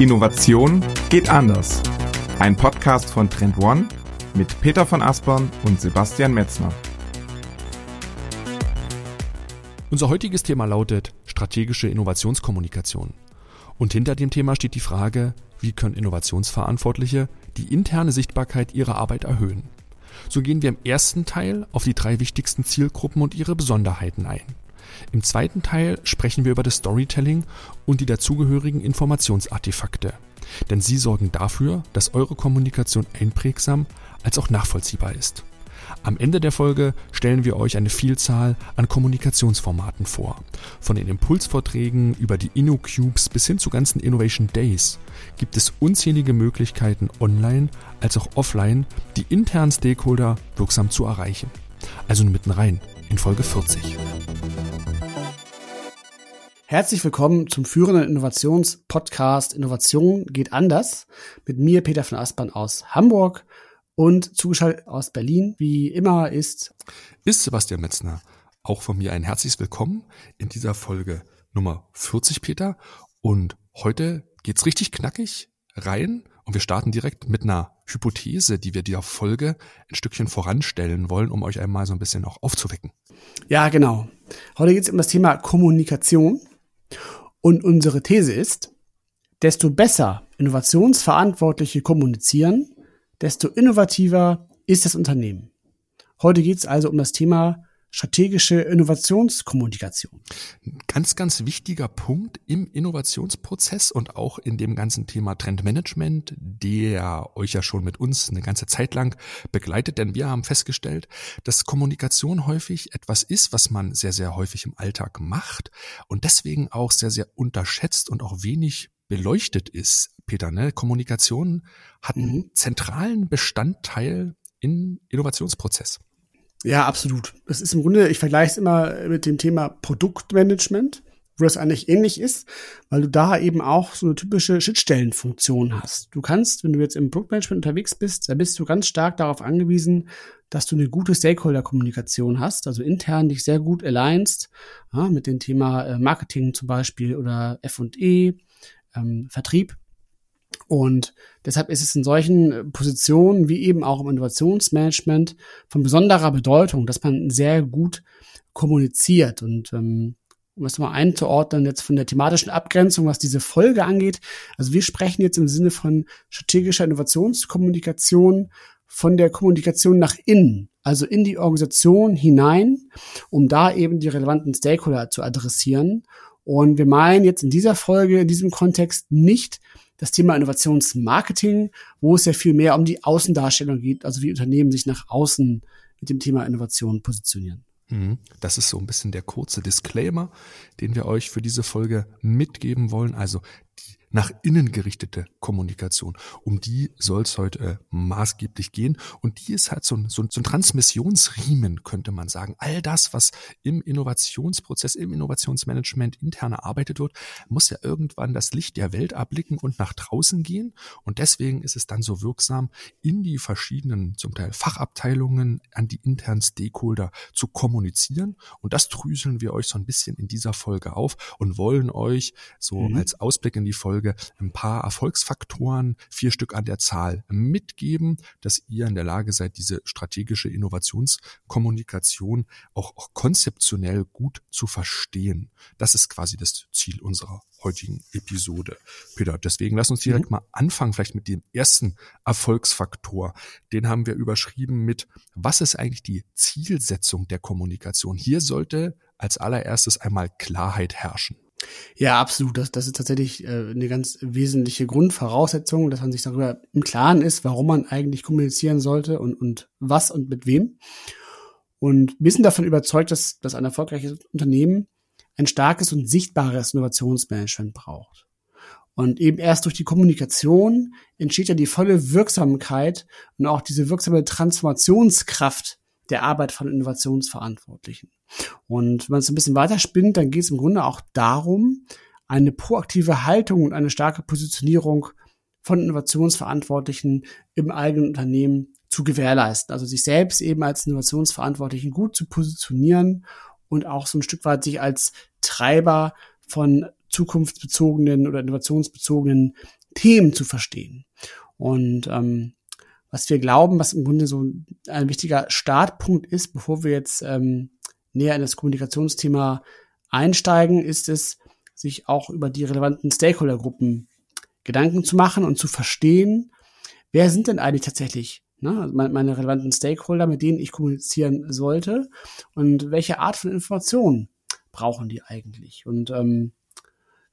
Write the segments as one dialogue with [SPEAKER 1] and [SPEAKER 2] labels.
[SPEAKER 1] Innovation geht anders. Ein Podcast von Trend One mit Peter von Aspern und Sebastian Metzner.
[SPEAKER 2] Unser heutiges Thema lautet strategische Innovationskommunikation. Und hinter dem Thema steht die Frage, wie können Innovationsverantwortliche die interne Sichtbarkeit ihrer Arbeit erhöhen. So gehen wir im ersten Teil auf die drei wichtigsten Zielgruppen und ihre Besonderheiten ein. Im zweiten Teil sprechen wir über das Storytelling und die dazugehörigen Informationsartefakte. Denn sie sorgen dafür, dass eure Kommunikation einprägsam als auch nachvollziehbar ist. Am Ende der Folge stellen wir euch eine Vielzahl an Kommunikationsformaten vor. Von den Impulsvorträgen über die InnoCubes bis hin zu ganzen Innovation Days gibt es unzählige Möglichkeiten online als auch offline, die internen Stakeholder wirksam zu erreichen. Also mitten rein in Folge 40.
[SPEAKER 3] Herzlich willkommen zum führenden Innovationspodcast Innovation geht anders mit mir Peter von Aspern aus Hamburg und zugeschaltet aus Berlin, wie immer ist
[SPEAKER 2] ist Sebastian Metzner. Auch von mir ein herzliches Willkommen in dieser Folge Nummer 40 Peter und heute geht's richtig knackig rein und wir starten direkt mit einer Hypothese, die wir dieser Folge ein Stückchen voranstellen wollen, um euch einmal so ein bisschen auch aufzuwecken.
[SPEAKER 3] Ja, genau. Heute geht es um das Thema Kommunikation und unsere These ist, desto besser Innovationsverantwortliche kommunizieren, desto innovativer ist das Unternehmen. Heute geht es also um das Thema strategische Innovationskommunikation.
[SPEAKER 2] Ganz, ganz wichtiger Punkt im Innovationsprozess und auch in dem ganzen Thema Trendmanagement, der euch ja schon mit uns eine ganze Zeit lang begleitet, denn wir haben festgestellt, dass Kommunikation häufig etwas ist, was man sehr, sehr häufig im Alltag macht und deswegen auch sehr, sehr unterschätzt und auch wenig beleuchtet ist. Peter, ne? Kommunikation hat einen mhm. zentralen Bestandteil im Innovationsprozess.
[SPEAKER 3] Ja, absolut. Es ist im Grunde, ich vergleiche es immer mit dem Thema Produktmanagement, wo das eigentlich ähnlich ist, weil du da eben auch so eine typische Schnittstellenfunktion hast. Du kannst, wenn du jetzt im Produktmanagement unterwegs bist, da bist du ganz stark darauf angewiesen, dass du eine gute Stakeholder-Kommunikation hast, also intern dich sehr gut alignst, ja, mit dem Thema äh, Marketing zum Beispiel oder F&E, ähm, Vertrieb. Und deshalb ist es in solchen Positionen wie eben auch im Innovationsmanagement von besonderer Bedeutung, dass man sehr gut kommuniziert. Und ähm, um es mal einzuordnen, jetzt von der thematischen Abgrenzung, was diese Folge angeht. Also wir sprechen jetzt im Sinne von strategischer Innovationskommunikation von der Kommunikation nach innen, also in die Organisation hinein, um da eben die relevanten Stakeholder zu adressieren. Und wir meinen jetzt in dieser Folge, in diesem Kontext nicht das Thema Innovationsmarketing, wo es ja viel mehr um die Außendarstellung geht, also wie Unternehmen sich nach außen mit dem Thema Innovation positionieren.
[SPEAKER 2] Mhm. Das ist so ein bisschen der kurze Disclaimer, den wir euch für diese Folge mitgeben wollen. Also nach innen gerichtete Kommunikation. Um die soll es heute äh, maßgeblich gehen. Und die ist halt so ein, so, ein, so ein Transmissionsriemen, könnte man sagen. All das, was im Innovationsprozess, im Innovationsmanagement intern erarbeitet wird, muss ja irgendwann das Licht der Welt erblicken und nach draußen gehen. Und deswegen ist es dann so wirksam, in die verschiedenen, zum Teil Fachabteilungen, an die internen Stakeholder zu kommunizieren. Und das drüseln wir euch so ein bisschen in dieser Folge auf und wollen euch so mhm. als Ausblick in die Folge Folge ein paar Erfolgsfaktoren, vier Stück an der Zahl, mitgeben, dass ihr in der Lage seid, diese strategische Innovationskommunikation auch, auch konzeptionell gut zu verstehen. Das ist quasi das Ziel unserer heutigen Episode. Peter, deswegen lass uns direkt mhm. mal anfangen, vielleicht mit dem ersten Erfolgsfaktor. Den haben wir überschrieben mit, was ist eigentlich die Zielsetzung der Kommunikation? Hier sollte als allererstes einmal Klarheit herrschen.
[SPEAKER 3] Ja, absolut. Das, das ist tatsächlich äh, eine ganz wesentliche Grundvoraussetzung, dass man sich darüber im Klaren ist, warum man eigentlich kommunizieren sollte und, und was und mit wem. Und wir sind davon überzeugt, dass, dass ein erfolgreiches Unternehmen ein starkes und sichtbares Innovationsmanagement braucht. Und eben erst durch die Kommunikation entsteht ja die volle Wirksamkeit und auch diese wirksame Transformationskraft der Arbeit von Innovationsverantwortlichen. Und wenn man es ein bisschen weiterspinnt, dann geht es im Grunde auch darum, eine proaktive Haltung und eine starke Positionierung von Innovationsverantwortlichen im eigenen Unternehmen zu gewährleisten. Also sich selbst eben als Innovationsverantwortlichen gut zu positionieren und auch so ein Stück weit sich als Treiber von zukunftsbezogenen oder innovationsbezogenen Themen zu verstehen. Und ähm, was wir glauben, was im Grunde so ein wichtiger Startpunkt ist, bevor wir jetzt ähm, näher in das Kommunikationsthema einsteigen, ist es, sich auch über die relevanten Stakeholdergruppen Gedanken zu machen und zu verstehen, wer sind denn eigentlich tatsächlich ne, also meine relevanten Stakeholder, mit denen ich kommunizieren sollte und welche Art von Informationen brauchen die eigentlich. Und ähm,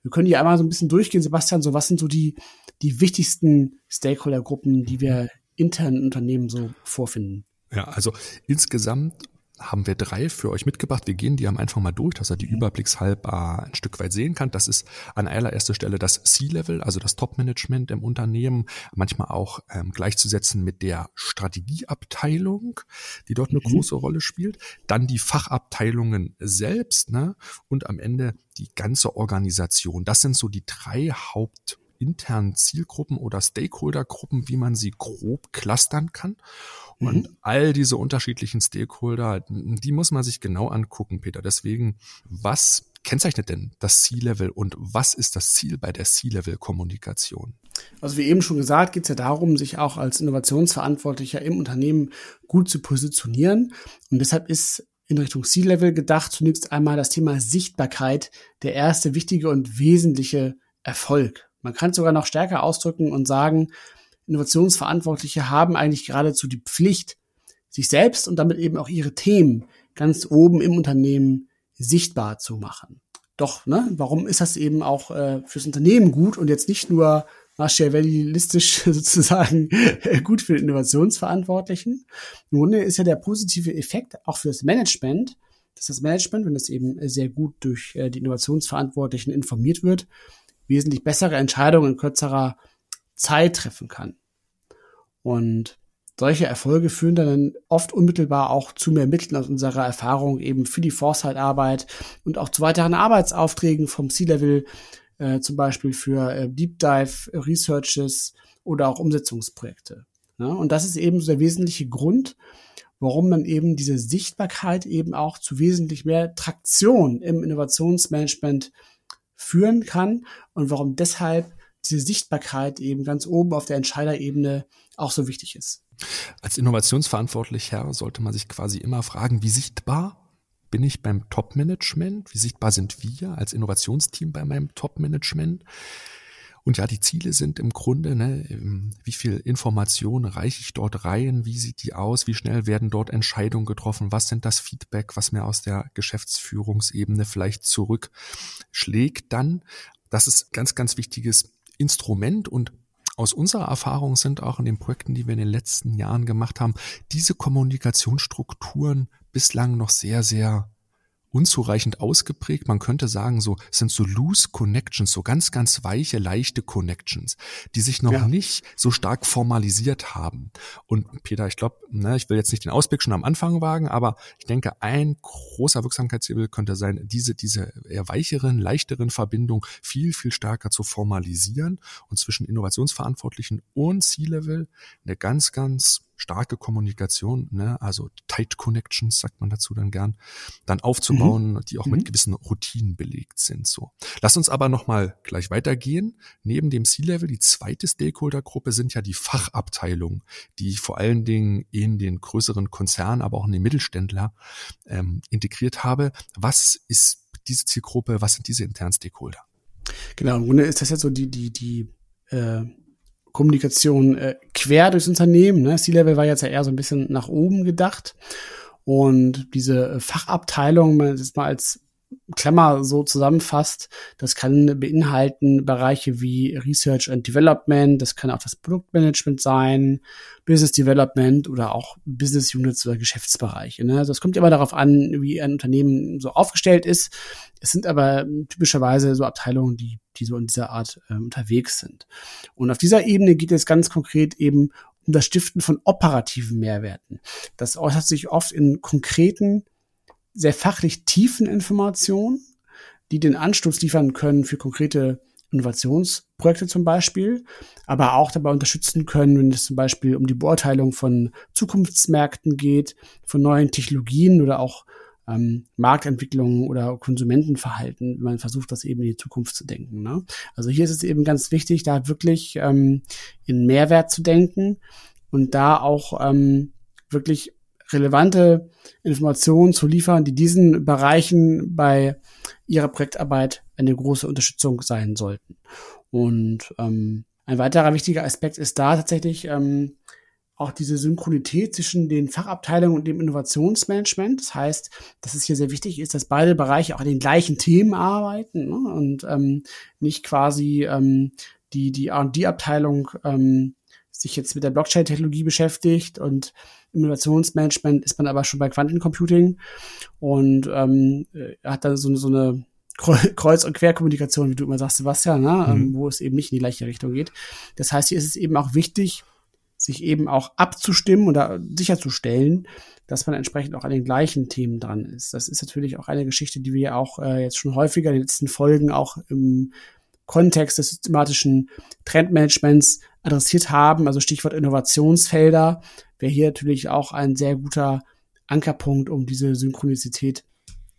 [SPEAKER 3] wir können hier einmal so ein bisschen durchgehen, Sebastian, so was sind so die, die wichtigsten Stakeholdergruppen, die wir intern in Unternehmen so vorfinden?
[SPEAKER 2] Ja, also insgesamt haben wir drei für euch mitgebracht. Wir gehen die am Anfang mal durch, dass er die mhm. überblickshalb ein Stück weit sehen kann. Das ist an allererster Stelle das C-Level, also das Top-Management im Unternehmen, manchmal auch ähm, gleichzusetzen mit der Strategieabteilung, die dort eine mhm. große Rolle spielt. Dann die Fachabteilungen selbst ne? und am Ende die ganze Organisation. Das sind so die drei Haupt internen Zielgruppen oder Stakeholdergruppen, wie man sie grob clustern kann. Und mhm. all diese unterschiedlichen Stakeholder, die muss man sich genau angucken, Peter. Deswegen, was kennzeichnet denn das C-Level und was ist das Ziel bei der C-Level-Kommunikation?
[SPEAKER 3] Also wie eben schon gesagt, geht es ja darum, sich auch als Innovationsverantwortlicher im Unternehmen gut zu positionieren. Und deshalb ist in Richtung C-Level gedacht zunächst einmal das Thema Sichtbarkeit der erste wichtige und wesentliche Erfolg. Man kann es sogar noch stärker ausdrücken und sagen, Innovationsverantwortliche haben eigentlich geradezu die Pflicht, sich selbst und damit eben auch ihre Themen ganz oben im Unternehmen sichtbar zu machen. Doch, ne, warum ist das eben auch äh, fürs Unternehmen gut und jetzt nicht nur machiavellistisch sozusagen gut für den Innovationsverantwortlichen? Grunde ist ja der positive Effekt auch für das Management, dass das Management, wenn es eben sehr gut durch äh, die Innovationsverantwortlichen informiert wird, wesentlich bessere Entscheidungen in kürzerer Zeit treffen kann. Und solche Erfolge führen dann oft unmittelbar auch zu mehr Mitteln aus unserer Erfahrung eben für die Foresight-Arbeit und auch zu weiteren Arbeitsaufträgen vom C-Level, äh, zum Beispiel für äh, Deep Dive Researches oder auch Umsetzungsprojekte. Ja, und das ist eben so der wesentliche Grund, warum man eben diese Sichtbarkeit eben auch zu wesentlich mehr Traktion im Innovationsmanagement führen kann und warum deshalb diese Sichtbarkeit eben ganz oben auf der Entscheiderebene auch so wichtig ist.
[SPEAKER 2] Als Innovationsverantwortlicher sollte man sich quasi immer fragen, wie sichtbar bin ich beim Top-Management? Wie sichtbar sind wir als Innovationsteam bei meinem Top-Management? Und ja, die Ziele sind im Grunde, ne, wie viel Information reiche ich dort rein? Wie sieht die aus? Wie schnell werden dort Entscheidungen getroffen? Was sind das Feedback, was mir aus der Geschäftsführungsebene vielleicht zurückschlägt dann? Das ist ganz, ganz wichtiges Instrument und aus unserer Erfahrung sind auch in den Projekten, die wir in den letzten Jahren gemacht haben, diese Kommunikationsstrukturen bislang noch sehr, sehr unzureichend ausgeprägt. Man könnte sagen, so sind so loose Connections, so ganz, ganz weiche, leichte Connections, die sich noch ja. nicht so stark formalisiert haben. Und Peter, ich glaube, ne, ich will jetzt nicht den Ausblick schon am Anfang wagen, aber ich denke, ein großer Wirksamkeitshebel könnte sein, diese, diese eher weicheren, leichteren Verbindungen viel, viel stärker zu formalisieren und zwischen Innovationsverantwortlichen und C-Level eine ganz, ganz starke Kommunikation, ne, also Tight Connections, sagt man dazu dann gern, dann aufzubauen, mhm. die auch mit mhm. gewissen Routinen belegt sind. So. Lass uns aber nochmal gleich weitergehen. Neben dem C-Level, die zweite Stakeholder-Gruppe sind ja die Fachabteilungen, die ich vor allen Dingen in den größeren Konzernen, aber auch in den Mittelständler ähm, integriert habe. Was ist diese Zielgruppe? Was sind diese internen Stakeholder?
[SPEAKER 3] Genau, im Grunde ist das ja so die, die, die äh Kommunikation äh, quer durchs Unternehmen. Ne? C-Level war jetzt ja eher so ein bisschen nach oben gedacht. Und diese Fachabteilung, man das mal als Klammer so zusammenfasst, das kann beinhalten Bereiche wie Research and Development, das kann auch das Produktmanagement sein, Business Development oder auch Business Units oder Geschäftsbereiche. Ne? Das kommt immer darauf an, wie ein Unternehmen so aufgestellt ist. Es sind aber typischerweise so Abteilungen, die, die so in dieser Art äh, unterwegs sind. Und auf dieser Ebene geht es ganz konkret eben um das Stiften von operativen Mehrwerten. Das äußert sich oft in konkreten sehr fachlich tiefen Informationen, die den Anstoß liefern können für konkrete Innovationsprojekte zum Beispiel, aber auch dabei unterstützen können, wenn es zum Beispiel um die Beurteilung von Zukunftsmärkten geht, von neuen Technologien oder auch ähm, Marktentwicklungen oder Konsumentenverhalten, wenn man versucht, das eben in die Zukunft zu denken. Ne? Also hier ist es eben ganz wichtig, da wirklich ähm, in Mehrwert zu denken und da auch ähm, wirklich relevante Informationen zu liefern, die diesen Bereichen bei ihrer Projektarbeit eine große Unterstützung sein sollten. Und ähm, ein weiterer wichtiger Aspekt ist da tatsächlich ähm, auch diese Synchronität zwischen den Fachabteilungen und dem Innovationsmanagement. Das heißt, dass es hier sehr wichtig ist, dass beide Bereiche auch an den gleichen Themen arbeiten ne? und ähm, nicht quasi ähm, die die R&D-Abteilung ähm, sich jetzt mit der Blockchain-Technologie beschäftigt und Innovationsmanagement ist man aber schon bei Quantencomputing und ähm, hat da so, so eine Kreuz- und Querkommunikation, wie du immer sagst, Sebastian, ne? Mhm. Ähm, wo es eben nicht in die gleiche Richtung geht. Das heißt, hier ist es eben auch wichtig, sich eben auch abzustimmen oder sicherzustellen, dass man entsprechend auch an den gleichen Themen dran ist. Das ist natürlich auch eine Geschichte, die wir auch äh, jetzt schon häufiger in den letzten Folgen auch im Kontext des systematischen Trendmanagements adressiert haben, also Stichwort Innovationsfelder, wäre hier natürlich auch ein sehr guter Ankerpunkt, um diese Synchronizität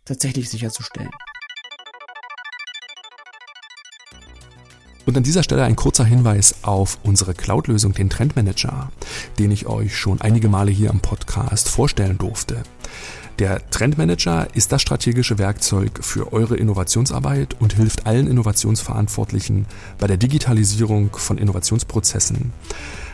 [SPEAKER 3] tatsächlich sicherzustellen.
[SPEAKER 2] Und an dieser Stelle ein kurzer Hinweis auf unsere Cloud-Lösung, den Trendmanager, den ich euch schon einige Male hier im Podcast vorstellen durfte. Der Trendmanager ist das strategische Werkzeug für eure Innovationsarbeit und hilft allen Innovationsverantwortlichen bei der Digitalisierung von Innovationsprozessen.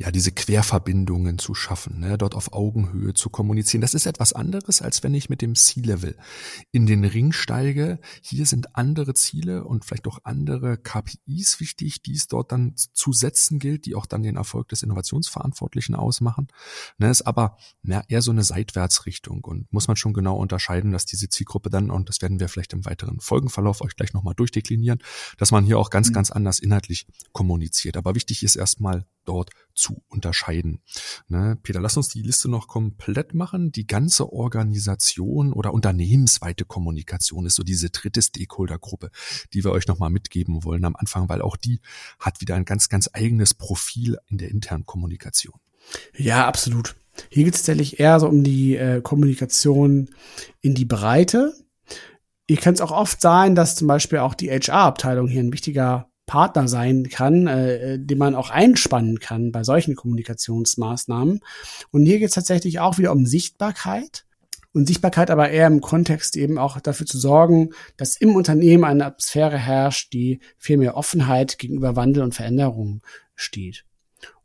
[SPEAKER 2] Ja, diese Querverbindungen zu schaffen, ne, dort auf Augenhöhe zu kommunizieren. Das ist etwas anderes, als wenn ich mit dem C-Level in den Ring steige. Hier sind andere Ziele und vielleicht auch andere KPIs wichtig, die es dort dann zu setzen gilt, die auch dann den Erfolg des Innovationsverantwortlichen ausmachen. Ne, ist aber ja, eher so eine Seitwärtsrichtung und muss man schon genau unterscheiden, dass diese Zielgruppe dann, und das werden wir vielleicht im weiteren Folgenverlauf euch gleich nochmal durchdeklinieren, dass man hier auch ganz, mhm. ganz anders inhaltlich kommuniziert. Aber wichtig ist erstmal dort zu unterscheiden. Ne, Peter, lass uns die Liste noch komplett machen. Die ganze Organisation oder unternehmensweite Kommunikation ist so diese dritte Stakeholder-Gruppe, die wir euch nochmal mitgeben wollen am Anfang, weil auch die hat wieder ein ganz, ganz eigenes Profil in der internen Kommunikation.
[SPEAKER 3] Ja, absolut. Hier geht es tatsächlich eher so um die äh, Kommunikation in die Breite. Hier kann es auch oft sein, dass zum Beispiel auch die HR-Abteilung hier ein wichtiger Partner sein kann, äh, den man auch einspannen kann bei solchen Kommunikationsmaßnahmen. Und hier geht es tatsächlich auch wieder um Sichtbarkeit. Und Sichtbarkeit aber eher im Kontext eben auch dafür zu sorgen, dass im Unternehmen eine Atmosphäre herrscht, die viel mehr Offenheit gegenüber Wandel und Veränderung steht.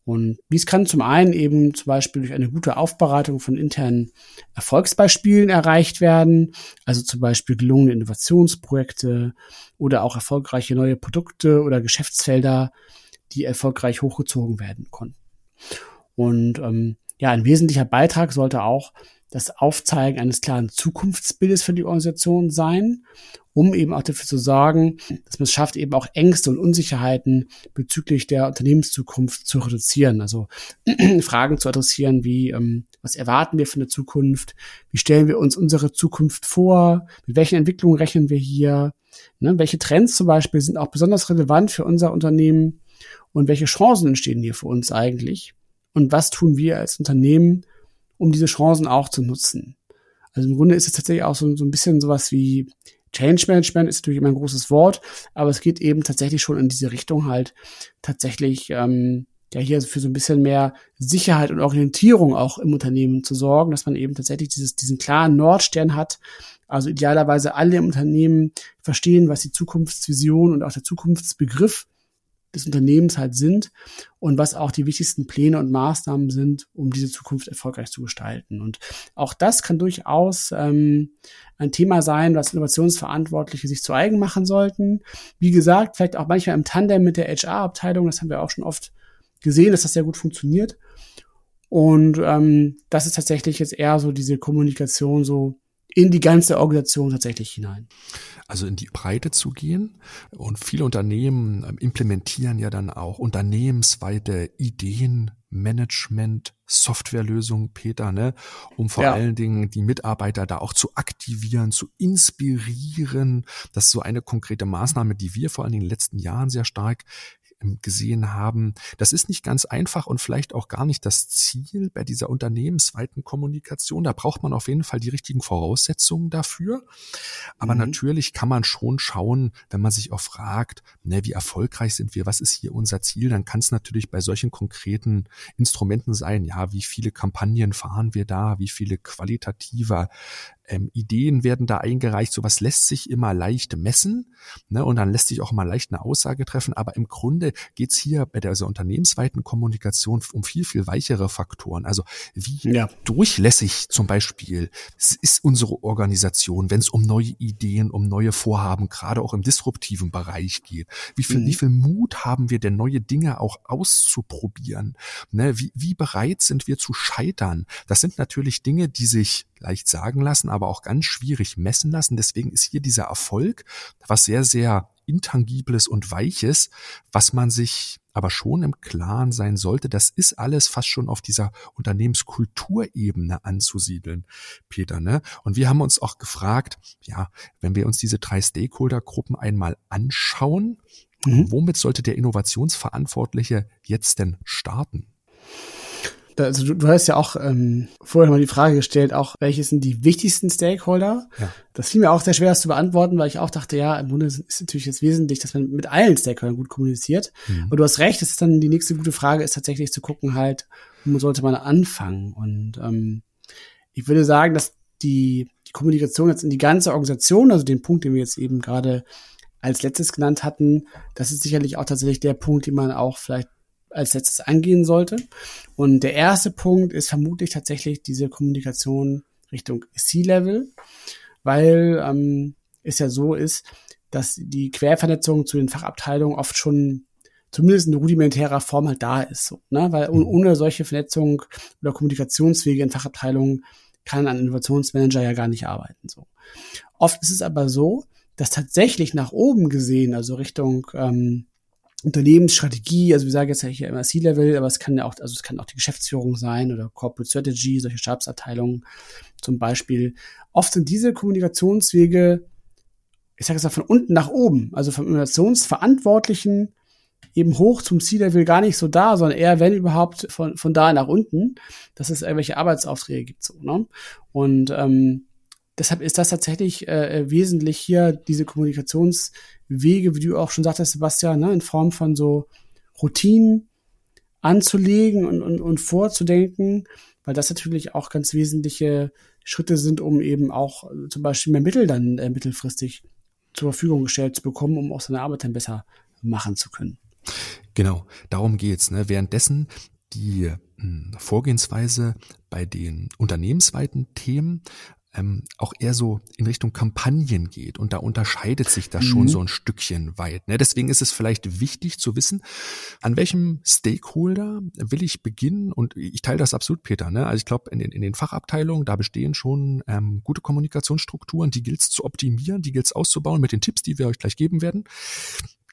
[SPEAKER 3] Und dies kann zum einen eben zum Beispiel durch eine gute Aufbereitung von internen Erfolgsbeispielen erreicht werden, also zum Beispiel gelungene Innovationsprojekte oder auch erfolgreiche neue Produkte oder Geschäftsfelder, die erfolgreich hochgezogen werden konnten. Und ähm, ja, ein wesentlicher Beitrag sollte auch das Aufzeigen eines klaren Zukunftsbildes für die Organisation sein, um eben auch dafür zu sorgen, dass man es schafft, eben auch Ängste und Unsicherheiten bezüglich der Unternehmenszukunft zu reduzieren. Also Fragen zu adressieren wie, ähm, was erwarten wir von der Zukunft? Wie stellen wir uns unsere Zukunft vor? Mit welchen Entwicklungen rechnen wir hier? Ne? Welche Trends zum Beispiel sind auch besonders relevant für unser Unternehmen? Und welche Chancen entstehen hier für uns eigentlich? Und was tun wir als Unternehmen, um diese Chancen auch zu nutzen. Also im Grunde ist es tatsächlich auch so, so ein bisschen sowas wie Change Management ist natürlich immer ein großes Wort, aber es geht eben tatsächlich schon in diese Richtung halt tatsächlich ähm, ja hier für so ein bisschen mehr Sicherheit und Orientierung auch im Unternehmen zu sorgen, dass man eben tatsächlich dieses, diesen klaren Nordstern hat. Also idealerweise alle im Unternehmen verstehen, was die Zukunftsvision und auch der Zukunftsbegriff des Unternehmens halt sind und was auch die wichtigsten Pläne und Maßnahmen sind, um diese Zukunft erfolgreich zu gestalten. Und auch das kann durchaus ähm, ein Thema sein, was Innovationsverantwortliche sich zu eigen machen sollten. Wie gesagt, vielleicht auch manchmal im Tandem mit der HR-Abteilung, das haben wir auch schon oft gesehen, dass das sehr gut funktioniert. Und ähm, das ist tatsächlich jetzt eher so diese Kommunikation so in die ganze Organisation tatsächlich hinein.
[SPEAKER 2] Also in die Breite zu gehen. Und viele Unternehmen ähm, implementieren ja dann auch unternehmensweite Ideen, Management, Softwarelösungen, Peter, ne, um vor ja. allen Dingen die Mitarbeiter da auch zu aktivieren, zu inspirieren. Das ist so eine konkrete Maßnahme, die wir vor allen Dingen in den letzten Jahren sehr stark gesehen haben. Das ist nicht ganz einfach und vielleicht auch gar nicht das Ziel bei dieser unternehmensweiten Kommunikation. Da braucht man auf jeden Fall die richtigen Voraussetzungen dafür. Aber mhm. natürlich kann man schon schauen, wenn man sich auch fragt, ne, wie erfolgreich sind wir, was ist hier unser Ziel, dann kann es natürlich bei solchen konkreten Instrumenten sein, ja, wie viele Kampagnen fahren wir da, wie viele qualitative ähm, Ideen werden da eingereicht. Sowas lässt sich immer leicht messen ne, und dann lässt sich auch immer leicht eine Aussage treffen. Aber im Grunde geht's hier bei der also unternehmensweiten Kommunikation um viel, viel weichere Faktoren. Also wie ja. durchlässig zum Beispiel ist unsere Organisation, wenn es um neue Ideen, um neue Vorhaben, gerade auch im disruptiven Bereich geht. Wie viel, mhm. wie viel Mut haben wir denn, neue Dinge auch auszuprobieren? Ne, wie, wie bereit sind wir zu scheitern? Das sind natürlich Dinge, die sich leicht sagen lassen, aber auch ganz schwierig messen lassen. Deswegen ist hier dieser Erfolg was sehr, sehr Intangibles und Weiches, was man sich aber schon im Klaren sein sollte, das ist alles fast schon auf dieser Unternehmenskulturebene anzusiedeln, Peter. Ne? Und wir haben uns auch gefragt, ja, wenn wir uns diese drei Stakeholder-Gruppen einmal anschauen, mhm. womit sollte der Innovationsverantwortliche jetzt denn starten?
[SPEAKER 3] Also du, du hast ja auch ähm, vorher mal die Frage gestellt, auch welche sind die wichtigsten Stakeholder? Ja. Das fiel mir auch sehr schwer, das zu beantworten, weil ich auch dachte, ja, im Grunde ist natürlich jetzt wesentlich, dass man mit allen Stakeholdern gut kommuniziert. Mhm. Aber du hast recht, das ist dann die nächste gute Frage, ist tatsächlich zu gucken halt, wo sollte man anfangen? Und ähm, ich würde sagen, dass die, die Kommunikation jetzt in die ganze Organisation, also den Punkt, den wir jetzt eben gerade als letztes genannt hatten, das ist sicherlich auch tatsächlich der Punkt, den man auch vielleicht als letztes angehen sollte. Und der erste Punkt ist vermutlich tatsächlich diese Kommunikation Richtung C-Level, weil ähm, es ja so ist, dass die Quervernetzung zu den Fachabteilungen oft schon zumindest in rudimentärer Form halt da ist. So, ne? Weil mhm. ohne solche Vernetzung oder Kommunikationswege in Fachabteilungen kann ein Innovationsmanager ja gar nicht arbeiten. So. Oft ist es aber so, dass tatsächlich nach oben gesehen, also Richtung ähm, Unternehmensstrategie, also wir sagen jetzt ja hier immer C-Level, aber es kann ja auch, also es kann auch die Geschäftsführung sein oder Corporate Strategy, solche Stabsabteilungen zum Beispiel. Oft sind diese Kommunikationswege, ich sage es mal von unten nach oben, also vom Innovationsverantwortlichen eben hoch zum C-Level gar nicht so da, sondern eher, wenn überhaupt, von, von da nach unten, dass es irgendwelche Arbeitsaufträge gibt. So, ne? Und ähm, deshalb ist das tatsächlich äh, wesentlich hier, diese Kommunikationswege, wie du auch schon sagtest, Sebastian, ne, in Form von so Routinen anzulegen und, und, und vorzudenken, weil das natürlich auch ganz wesentliche Schritte sind, um eben auch äh, zum Beispiel mehr Mittel dann äh, mittelfristig zur Verfügung gestellt zu bekommen, um auch seine Arbeit dann besser machen zu können.
[SPEAKER 2] Genau, darum geht's. Ne? Währenddessen die hm, Vorgehensweise bei den unternehmensweiten Themen ähm, auch eher so in Richtung Kampagnen geht. Und da unterscheidet sich das mhm. schon so ein Stückchen weit. Ne? Deswegen ist es vielleicht wichtig zu wissen, an welchem Stakeholder will ich beginnen. Und ich teile das absolut, Peter. Ne? Also ich glaube, in den, in den Fachabteilungen, da bestehen schon ähm, gute Kommunikationsstrukturen. Die gilt es zu optimieren, die gilt es auszubauen mit den Tipps, die wir euch gleich geben werden.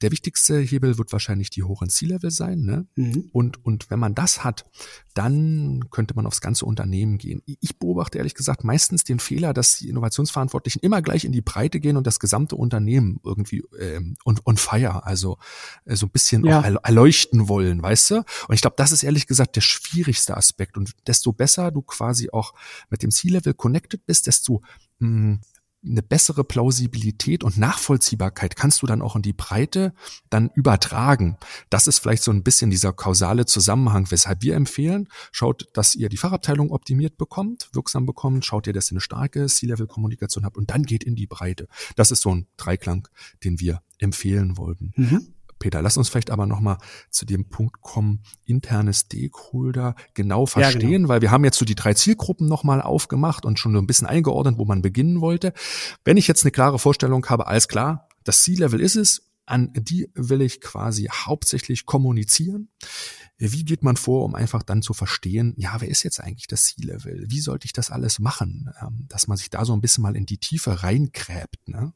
[SPEAKER 2] Der wichtigste Hebel wird wahrscheinlich die hohen C-Level sein. Ne? Mhm. Und, und wenn man das hat, dann könnte man aufs ganze Unternehmen gehen. Ich beobachte ehrlich gesagt meistens den Fehler, dass die Innovationsverantwortlichen immer gleich in die Breite gehen und das gesamte Unternehmen irgendwie ähm, und on fire, also äh, so ein bisschen ja. erleuchten wollen, weißt du? Und ich glaube, das ist ehrlich gesagt der schwierigste Aspekt. Und desto besser du quasi auch mit dem C-Level connected bist, desto mh, hm, eine bessere Plausibilität und Nachvollziehbarkeit kannst du dann auch in die Breite dann übertragen. Das ist vielleicht so ein bisschen dieser kausale Zusammenhang, weshalb wir empfehlen, schaut, dass ihr die Fachabteilung optimiert bekommt, wirksam bekommt, schaut ihr, dass ihr eine starke C-Level-Kommunikation habt und dann geht in die Breite. Das ist so ein Dreiklang, den wir empfehlen wollten. Mhm. Peter, lass uns vielleicht aber nochmal zu dem Punkt kommen, interne Stakeholder genau verstehen, ja, genau. weil wir haben jetzt so die drei Zielgruppen nochmal aufgemacht und schon so ein bisschen eingeordnet, wo man beginnen wollte. Wenn ich jetzt eine klare Vorstellung habe, alles klar, das C-Level ist es, an die will ich quasi hauptsächlich kommunizieren. Wie geht man vor, um einfach dann zu verstehen, ja, wer ist jetzt eigentlich das C-Level? Wie sollte ich das alles machen? Ähm, dass man sich da so ein bisschen mal in die Tiefe reingräbt. Ne?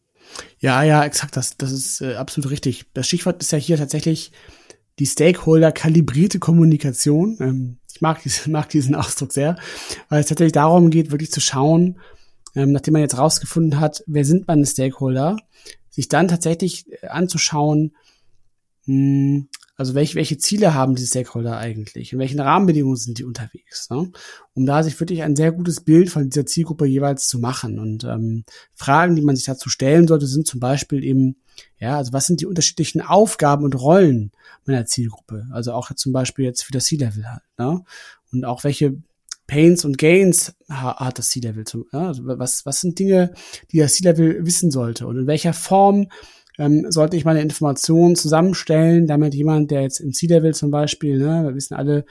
[SPEAKER 3] Ja, ja, exakt, das, das ist äh, absolut richtig. Das Stichwort ist ja hier tatsächlich die Stakeholder-kalibrierte Kommunikation. Ähm, ich mag, diesen, mag diesen Ausdruck sehr, weil es tatsächlich darum geht, wirklich zu schauen, ähm, nachdem man jetzt rausgefunden hat, wer sind meine Stakeholder, sich dann tatsächlich äh, anzuschauen, mh, hm, also welche, welche Ziele haben die Stakeholder eigentlich? In welchen Rahmenbedingungen sind die unterwegs? Ne? Um da sich wirklich ein sehr gutes Bild von dieser Zielgruppe jeweils zu machen. Und ähm, Fragen, die man sich dazu stellen sollte, sind zum Beispiel eben, ja, also was sind die unterschiedlichen Aufgaben und Rollen meiner Zielgruppe? Also auch zum Beispiel jetzt für das C-Level halt. Ne? Und auch welche Pains und Gains hat das C-Level. Ja? Also was, was sind Dinge, die das C-Level wissen sollte? Und in welcher Form ähm, sollte ich meine Informationen zusammenstellen, damit jemand, der jetzt im C-Level zum Beispiel, ne, wir wissen alle,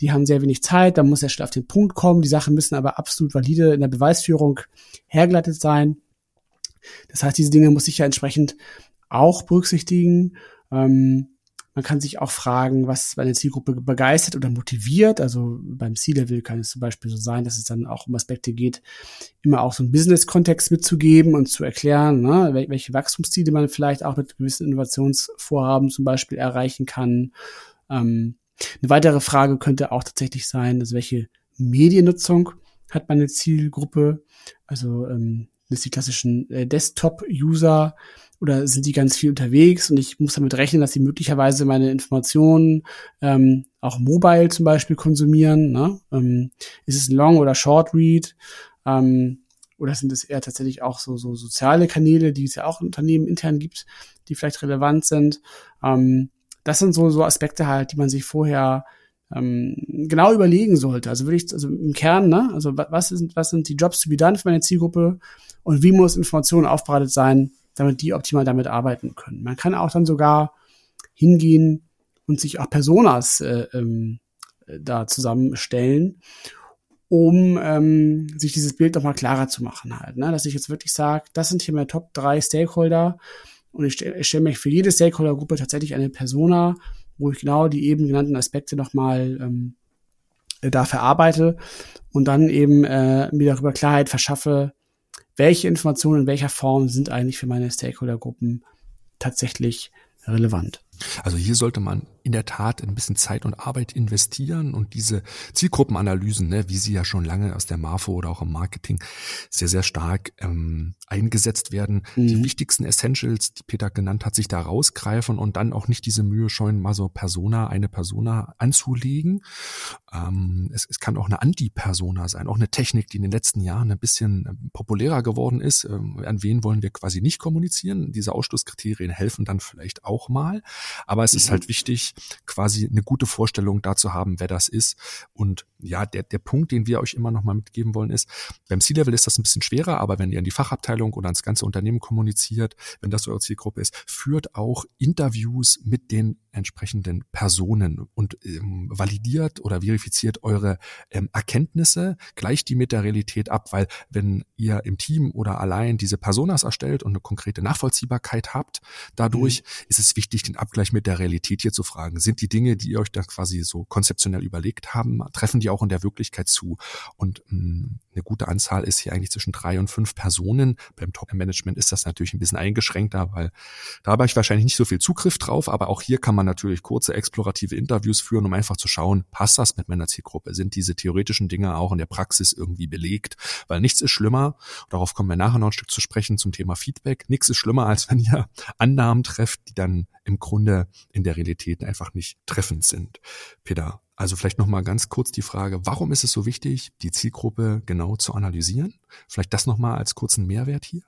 [SPEAKER 3] die haben sehr wenig Zeit, da muss er schnell auf den Punkt kommen. Die Sachen müssen aber absolut valide in der Beweisführung hergeleitet sein. Das heißt, diese Dinge muss ich ja entsprechend auch berücksichtigen. Ähm, man kann sich auch fragen, was eine Zielgruppe begeistert oder motiviert. Also beim C-Level kann es zum Beispiel so sein, dass es dann auch um Aspekte geht, immer auch so einen Business-Kontext mitzugeben und zu erklären, ne, welche Wachstumsziele man vielleicht auch mit gewissen Innovationsvorhaben zum Beispiel erreichen kann. Ähm, eine weitere Frage könnte auch tatsächlich sein, also welche Mediennutzung hat meine Zielgruppe? Also ähm, ist die klassischen äh, Desktop-User oder sind die ganz viel unterwegs und ich muss damit rechnen, dass sie möglicherweise meine Informationen ähm, auch mobile zum Beispiel konsumieren. Ne? Ähm, ist es ein Long- oder Short-Read? Ähm, oder sind es eher tatsächlich auch so, so soziale Kanäle, die es ja auch in Unternehmen intern gibt, die vielleicht relevant sind? Ähm, das sind so, so Aspekte halt, die man sich vorher ähm, genau überlegen sollte. Also würde ich, also im Kern, ne, also was sind, was sind die Jobs to be done für meine Zielgruppe und wie muss Information aufbereitet sein, damit die optimal damit arbeiten können. Man kann auch dann sogar hingehen und sich auch Personas äh, ähm, da zusammenstellen, um ähm, sich dieses Bild nochmal klarer zu machen halt. Ne? Dass ich jetzt wirklich sage, das sind hier meine Top drei Stakeholder und ich stelle stell mir für jede Stakeholder-Gruppe tatsächlich eine Persona, wo ich genau die eben genannten Aspekte nochmal ähm, da verarbeite und dann eben äh, mir darüber Klarheit verschaffe, welche Informationen in welcher Form sind eigentlich für meine Stakeholdergruppen tatsächlich relevant.
[SPEAKER 2] Also hier sollte man in der Tat ein bisschen Zeit und Arbeit investieren und diese Zielgruppenanalysen, ne, wie sie ja schon lange aus der MAFO oder auch im Marketing sehr, sehr stark ähm, eingesetzt werden, mhm. die wichtigsten Essentials, die Peter genannt hat, sich da rausgreifen und dann auch nicht diese Mühe scheuen, mal so Persona, eine Persona anzulegen. Ähm, es, es kann auch eine Anti-Persona sein, auch eine Technik, die in den letzten Jahren ein bisschen ähm, populärer geworden ist. Ähm, an wen wollen wir quasi nicht kommunizieren? Diese Ausschlusskriterien helfen dann vielleicht auch mal. Aber es mhm. ist halt wichtig, quasi eine gute Vorstellung dazu haben, wer das ist. Und ja, der, der Punkt, den wir euch immer noch mal mitgeben wollen, ist, beim C-Level ist das ein bisschen schwerer, aber wenn ihr an die Fachabteilung oder ans ganze Unternehmen kommuniziert, wenn das eure Zielgruppe ist, führt auch Interviews mit den entsprechenden Personen und ähm, validiert oder verifiziert eure ähm, Erkenntnisse, gleicht die mit der Realität ab, weil wenn ihr im Team oder allein diese Personas erstellt und eine konkrete Nachvollziehbarkeit habt, dadurch mhm. ist es wichtig, den Abgleich mit der Realität hier zu fragen. Sind die Dinge, die ihr euch da quasi so konzeptionell überlegt haben, treffen die auch in der Wirklichkeit zu? Und mh, mm, eine gute Anzahl ist hier eigentlich zwischen drei und fünf Personen. Beim Top-Management ist das natürlich ein bisschen eingeschränkter, weil da habe ich wahrscheinlich nicht so viel Zugriff drauf, aber auch hier kann man natürlich kurze explorative Interviews führen, um einfach zu schauen, passt das mit meiner Zielgruppe? Sind diese theoretischen Dinge auch in der Praxis irgendwie belegt? Weil nichts ist schlimmer, darauf kommen wir nachher noch ein Stück zu sprechen zum Thema Feedback, nichts ist schlimmer, als wenn ihr Annahmen trefft, die dann im Grunde in der Realität einfach nicht treffend sind. Peter, Also vielleicht nochmal ganz kurz die Frage, warum ist es so wichtig, die Zielgruppe genau zu analysieren? Vielleicht das nochmal als kurzen Mehrwert hier?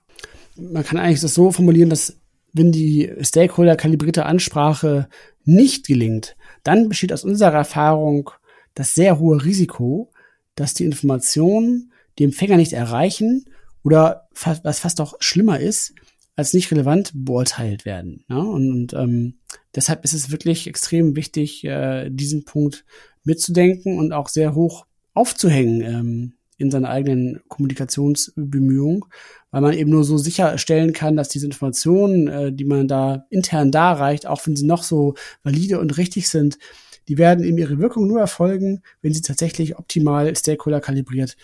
[SPEAKER 3] Man kann eigentlich das so formulieren, dass wenn die Stakeholder-kalibrierte Ansprache nicht gelingt, dann besteht aus unserer Erfahrung das sehr hohe Risiko, dass die Informationen die Empfänger nicht erreichen oder was fast auch schlimmer ist, als nicht relevant beurteilt werden. Ja? Und, und ähm, deshalb ist es wirklich extrem wichtig, äh, diesen Punkt mitzudenken und auch sehr hoch aufzuhängen ähm, in seiner eigenen Kommunikationsbemühung, weil man eben nur so sicherstellen kann, dass diese Informationen, äh, die man da intern darreicht, auch wenn sie noch so valide und richtig sind, die werden eben ihre Wirkung nur erfolgen, wenn sie tatsächlich optimal Stakeholder kalibriert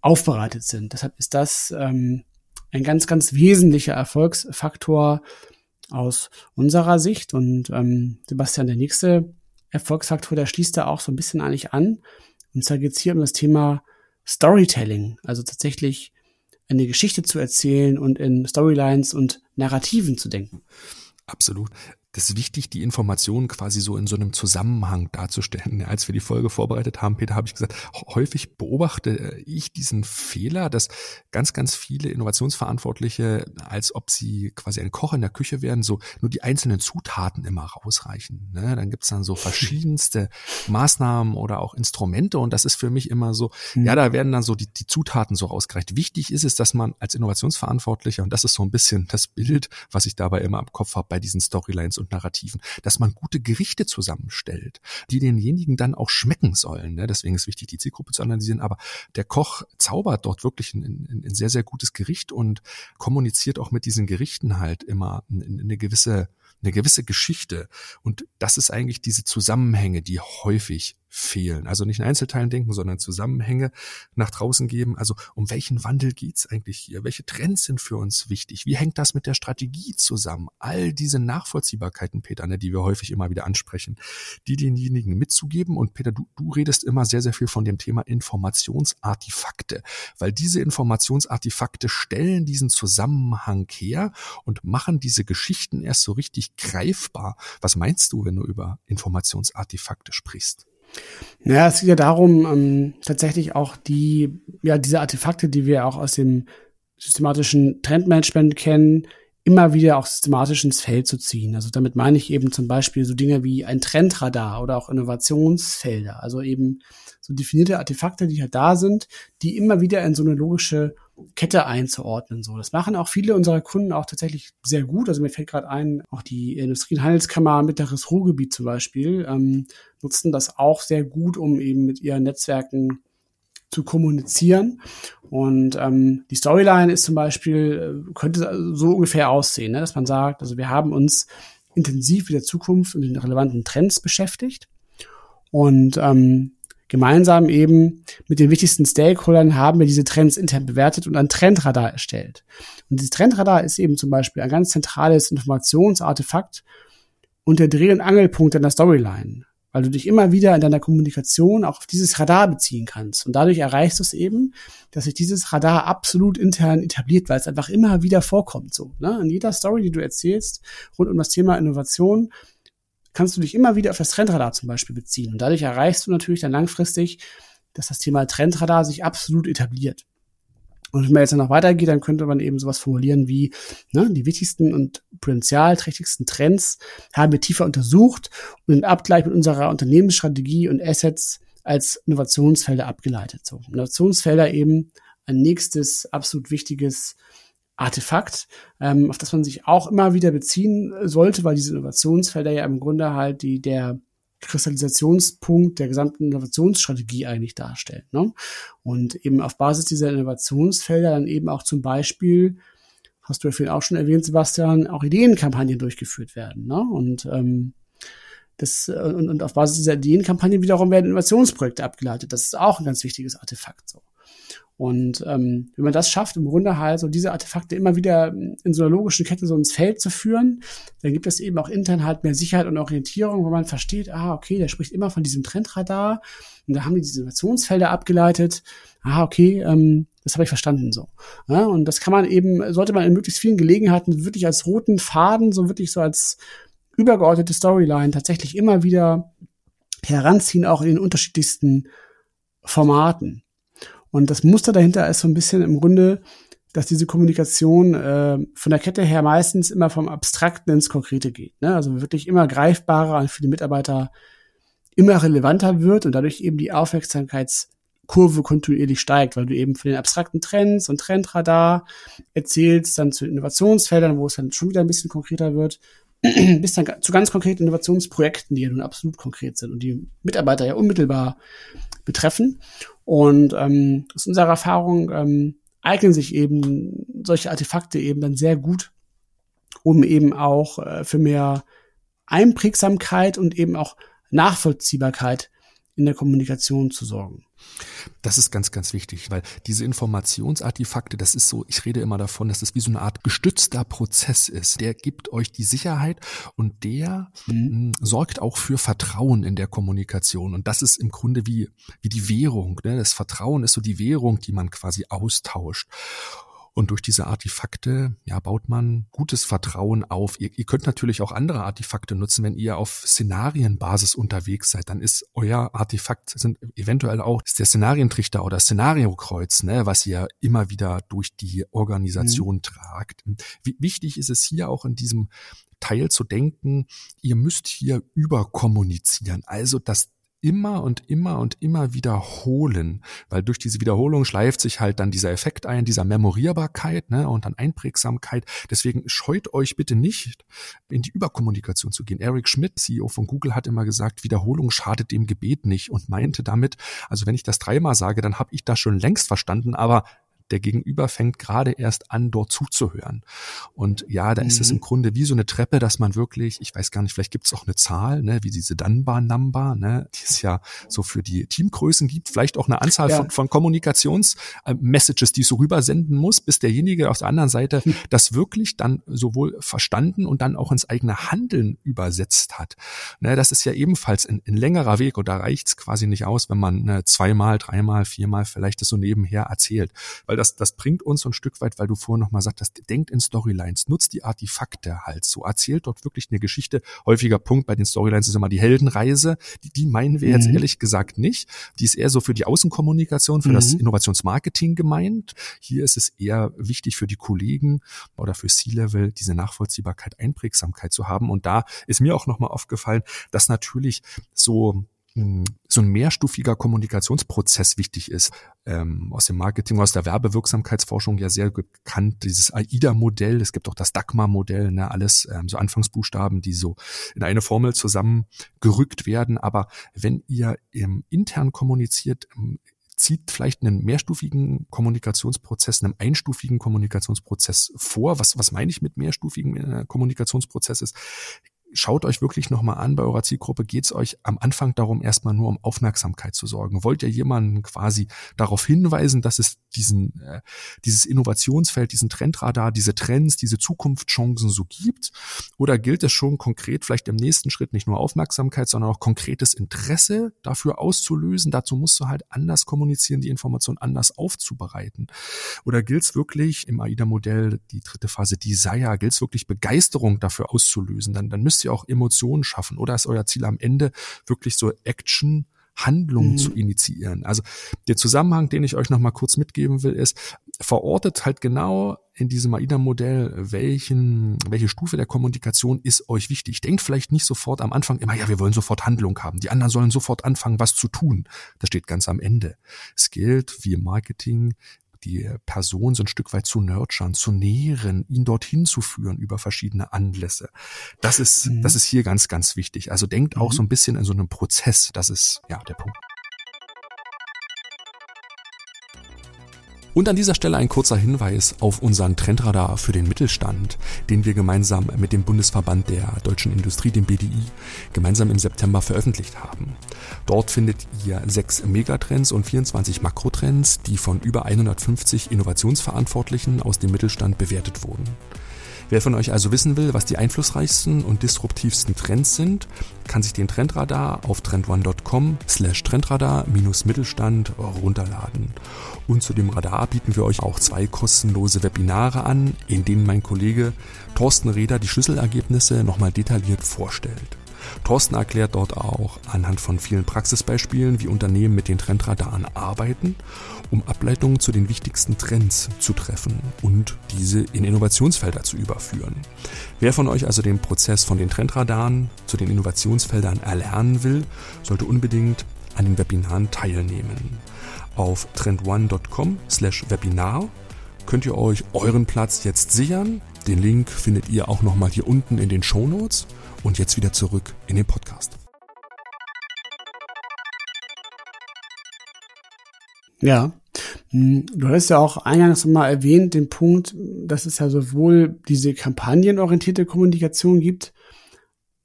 [SPEAKER 3] aufbereitet sind. Deshalb ist das ähm, ein ganz, ganz wesentlicher Erfolgsfaktor aus unserer Sicht. Und ähm, Sebastian, der nächste Erfolgsfaktor, der schließt da auch so ein bisschen eigentlich an. Und zwar geht es hier um das Thema Storytelling, also tatsächlich eine Geschichte zu erzählen und in Storylines und Narrativen zu denken.
[SPEAKER 2] Absolut das ist wichtig, die Informationen quasi so in so einem Zusammenhang darzustellen. Als wir die Folge vorbereitet haben, Peter, habe ich gesagt, häufig beobachte ich diesen Fehler, dass ganz, ganz viele Innovationsverantwortliche, als ob sie quasi ein Koch in der Küche wären, so nur die einzelnen Zutaten immer rausreichen. Ne? Dann gibt's dann so verschiedenste Maßnahmen oder auch Instrumente und das ist für mich immer so, mhm. ja, da werden dann so die, die Zutaten so rausgereicht. Wichtig ist es, dass man als Innovationsverantwortlicher, und das ist so ein bisschen das Bild, was ich dabei immer im Kopf habe bei diesen Storylines und Narrativen, dass man gute Gerichte zusammenstellt, die denjenigen dann auch schmecken sollen. Ne? Deswegen ist wichtig, die Zielgruppe zu analysieren. Aber der Koch zaubert dort wirklich ein, ein, ein sehr, sehr gutes Gericht und kommuniziert auch mit diesen Gerichten halt immer eine gewisse eine gewisse Geschichte. Und das ist eigentlich diese Zusammenhänge, die häufig fehlen. Also nicht in Einzelteilen denken, sondern Zusammenhänge nach draußen geben. Also um welchen Wandel geht's eigentlich hier? Welche Trends sind für uns wichtig? Wie hängt das mit der Strategie zusammen? All diese Nachvollziehbarkeiten, Peter, ne, die wir häufig immer wieder ansprechen, die denjenigen mitzugeben. Und Peter, du, du redest immer sehr, sehr viel von dem Thema Informationsartefakte, weil diese Informationsartefakte stellen diesen Zusammenhang her und machen diese Geschichten erst so richtig greifbar. Was meinst du, wenn du über Informationsartefakte sprichst?
[SPEAKER 3] Ja, es geht ja darum, ähm, tatsächlich auch die, ja, diese Artefakte, die wir auch aus dem systematischen Trendmanagement kennen, immer wieder auch systematisch ins Feld zu ziehen. Also damit meine ich eben zum Beispiel so Dinge wie ein Trendradar oder auch Innovationsfelder. Also eben so definierte Artefakte, die halt da sind, die immer wieder in so eine logische Kette einzuordnen. So, das machen auch viele unserer Kunden auch tatsächlich sehr gut. Also mir fällt gerade ein, auch die Industrie- und Handelskammer Mittleres Ruhrgebiet zum Beispiel ähm, nutzen das auch sehr gut, um eben mit ihren Netzwerken zu kommunizieren. Und ähm, die Storyline ist zum Beispiel, äh, könnte so ungefähr aussehen, ne? dass man sagt, also wir haben uns intensiv mit der Zukunft und den relevanten Trends beschäftigt. Und ähm, Gemeinsam eben mit den wichtigsten Stakeholdern haben wir diese Trends intern bewertet und ein Trendradar erstellt. Und dieses Trendradar ist eben zum Beispiel ein ganz zentrales Informationsartefakt und der Dreh- und Angelpunkt deiner Storyline, weil du dich immer wieder in deiner Kommunikation auch auf dieses Radar beziehen kannst. Und dadurch erreichst du es eben, dass sich dieses Radar absolut intern etabliert, weil es einfach immer wieder vorkommt. So, ne? In jeder Story, die du erzählst, rund um das Thema Innovation, kannst du dich immer wieder auf das Trendradar zum Beispiel beziehen. Und dadurch erreichst du natürlich dann langfristig, dass das Thema Trendradar sich absolut etabliert. Und wenn man jetzt noch weitergeht, dann könnte man eben sowas formulieren wie, ne, die wichtigsten und potenzialträchtigsten Trends haben wir tiefer untersucht und im Abgleich mit unserer Unternehmensstrategie und Assets als Innovationsfelder abgeleitet. So, Innovationsfelder eben ein nächstes absolut wichtiges Artefakt, ähm, auf das man sich auch immer wieder beziehen sollte, weil diese Innovationsfelder ja im Grunde halt die der Kristallisationspunkt der gesamten Innovationsstrategie eigentlich darstellen. Ne? Und eben auf Basis dieser Innovationsfelder dann eben auch zum Beispiel, hast du ja vorhin auch schon erwähnt, Sebastian, auch Ideenkampagnen durchgeführt werden. Ne? Und ähm, das, und, und auf Basis dieser Ideenkampagnen wiederum werden Innovationsprojekte abgeleitet. Das ist auch ein ganz wichtiges Artefakt. So. Und ähm, wenn man das schafft, im Grunde halt so diese Artefakte immer wieder in so einer logischen Kette so ins Feld zu führen, dann gibt es eben auch intern halt mehr Sicherheit und Orientierung, wo man versteht, ah, okay, der spricht immer von diesem Trendradar und da haben die diese Innovationsfelder abgeleitet. Ah, okay, ähm, das habe ich verstanden so. Ja, und das kann man eben, sollte man in möglichst vielen Gelegenheiten wirklich als roten Faden, so wirklich so als übergeordnete Storyline tatsächlich immer wieder heranziehen, auch in den unterschiedlichsten Formaten. Und das Muster dahinter ist so ein bisschen im Grunde, dass diese Kommunikation äh, von der Kette her meistens immer vom Abstrakten ins Konkrete geht. Ne? Also wirklich immer greifbarer und für die Mitarbeiter immer relevanter wird und dadurch eben die Aufmerksamkeitskurve kontinuierlich steigt, weil du eben von den abstrakten Trends und Trendradar erzählst, dann zu Innovationsfeldern, wo es dann schon wieder ein bisschen konkreter wird, bis dann zu ganz konkreten Innovationsprojekten, die ja nun absolut konkret sind und die Mitarbeiter ja unmittelbar betreffen. Und ähm, aus unserer Erfahrung ähm, eignen sich eben solche Artefakte eben dann sehr gut, um eben auch äh, für mehr Einprägsamkeit und eben auch Nachvollziehbarkeit in der Kommunikation zu sorgen.
[SPEAKER 2] Das ist ganz, ganz wichtig, weil diese Informationsartefakte, das ist so, ich rede immer davon, dass das wie so eine Art gestützter Prozess ist. Der gibt euch die Sicherheit und der mhm. sorgt auch für Vertrauen in der Kommunikation. Und das ist im Grunde wie, wie die Währung. Ne? Das Vertrauen ist so die Währung, die man quasi austauscht. Und durch diese Artefakte ja, baut man gutes Vertrauen auf. Ihr, ihr könnt natürlich auch andere Artefakte nutzen, wenn ihr auf Szenarienbasis unterwegs seid. Dann ist euer Artefakt sind eventuell auch der Szenarientrichter oder Szenariokreuz, ne, was ihr immer wieder durch die Organisation mhm. tragt. Wie, wichtig ist es hier auch in diesem Teil zu denken, ihr müsst hier überkommunizieren. Also das immer und immer und immer wiederholen, weil durch diese Wiederholung schleift sich halt dann dieser Effekt ein, dieser Memorierbarkeit ne, und dann Einprägsamkeit. Deswegen scheut euch bitte nicht, in die Überkommunikation zu gehen. Eric Schmidt, CEO von Google, hat immer gesagt, Wiederholung schadet dem Gebet nicht und meinte damit, also wenn ich das dreimal sage, dann habe ich das schon längst verstanden, aber der Gegenüber fängt gerade erst an, dort zuzuhören. Und ja, da mhm. ist es im mhm. Grunde wie so eine Treppe, dass man wirklich, ich weiß gar nicht, vielleicht gibt es auch eine Zahl, ne, wie diese Dunbar-Number, ne, die es ja so für die Teamgrößen gibt, vielleicht auch eine Anzahl ja. von, von Kommunikationsmessages, äh, die es so rübersenden muss, bis derjenige auf der anderen Seite hm. das wirklich dann sowohl verstanden und dann auch ins eigene Handeln übersetzt hat. Ne, das ist ja ebenfalls ein, ein längerer Weg und da reicht es quasi nicht aus, wenn man ne, zweimal, dreimal, viermal vielleicht das so nebenher erzählt. Weil das, das bringt uns so ein Stück weit, weil du vorhin nochmal sagtest, denkt in Storylines, nutzt die Artefakte halt so, erzählt dort wirklich eine Geschichte. Häufiger Punkt bei den Storylines ist immer die Heldenreise. Die, die meinen wir mhm. jetzt ehrlich gesagt nicht. Die ist eher so für die Außenkommunikation, für mhm. das Innovationsmarketing gemeint. Hier ist es eher wichtig für die Kollegen oder für C-Level, diese Nachvollziehbarkeit, Einprägsamkeit zu haben. Und da ist mir auch nochmal aufgefallen, dass natürlich so so ein mehrstufiger Kommunikationsprozess wichtig ist. Ähm, aus dem Marketing, aus der Werbewirksamkeitsforschung ja sehr bekannt, dieses AIDA-Modell, es gibt auch das DAGMA-Modell, ne, alles ähm, so Anfangsbuchstaben, die so in eine Formel zusammengerückt werden. Aber wenn ihr ähm, intern kommuniziert, ähm, zieht vielleicht einen mehrstufigen Kommunikationsprozess, einen einstufigen Kommunikationsprozess vor. Was, was meine ich mit mehrstufigen äh, Kommunikationsprozess ist? Schaut euch wirklich nochmal an, bei eurer Zielgruppe geht es euch am Anfang darum, erstmal nur um Aufmerksamkeit zu sorgen. Wollt ihr jemanden quasi darauf hinweisen, dass es diesen, äh, dieses Innovationsfeld, diesen Trendradar, diese Trends, diese Zukunftschancen so gibt? Oder gilt es schon konkret vielleicht im nächsten Schritt nicht nur Aufmerksamkeit, sondern auch konkretes Interesse dafür auszulösen? Dazu musst du halt anders kommunizieren, die Information anders aufzubereiten. Oder gilt es wirklich im AIDA-Modell, die dritte Phase Desire, gilt es wirklich Begeisterung dafür auszulösen? Dann, dann müsst müsst ihr auch Emotionen schaffen oder ist euer Ziel am Ende wirklich so Action Handlungen mhm. zu initiieren. Also der Zusammenhang, den ich euch noch mal kurz mitgeben will, ist, verortet halt genau in diesem AIDA-Modell, welchen, welche Stufe der Kommunikation ist euch wichtig. Denkt vielleicht nicht sofort am Anfang immer, ja, wir wollen sofort Handlung haben. Die anderen sollen sofort anfangen, was zu tun. Das steht ganz am Ende. Es gilt, wie im Marketing, die Person so ein Stück weit zu nurturen, zu nähren, ihn dorthin zu führen über verschiedene Anlässe. Das ist, mhm. das ist hier ganz, ganz wichtig. Also denkt auch mhm. so ein bisschen in so einem Prozess. Das ist ja der Punkt. Und an dieser Stelle ein kurzer Hinweis auf unseren Trendradar für den Mittelstand, den wir gemeinsam mit dem Bundesverband der deutschen Industrie, dem BDI, gemeinsam im September veröffentlicht haben. Dort findet ihr sechs Megatrends und 24 Makrotrends, die von über 150 Innovationsverantwortlichen aus dem Mittelstand bewertet wurden. Wer von euch also wissen will, was die einflussreichsten und disruptivsten Trends sind, kann sich den Trendradar auf trendone.com slash trendradar-mittelstand runterladen. Und zu dem Radar bieten wir euch auch zwei kostenlose Webinare an, in denen mein Kollege Thorsten Reder die Schlüsselergebnisse nochmal detailliert vorstellt. Thorsten erklärt dort auch anhand von vielen Praxisbeispielen, wie Unternehmen mit den Trendradaren arbeiten, um Ableitungen zu den wichtigsten Trends zu treffen und diese in Innovationsfelder zu überführen. Wer von euch also den Prozess von den Trendradaren zu den Innovationsfeldern erlernen will, sollte unbedingt an den Webinaren teilnehmen. Auf trendone.com slash Webinar könnt ihr euch euren Platz jetzt sichern. Den Link findet ihr auch nochmal hier unten in den Show Notes. Und jetzt wieder zurück in den Podcast.
[SPEAKER 3] Ja, hm, du hast ja auch eingangs mal erwähnt, den Punkt, dass es ja sowohl diese kampagnenorientierte Kommunikation gibt,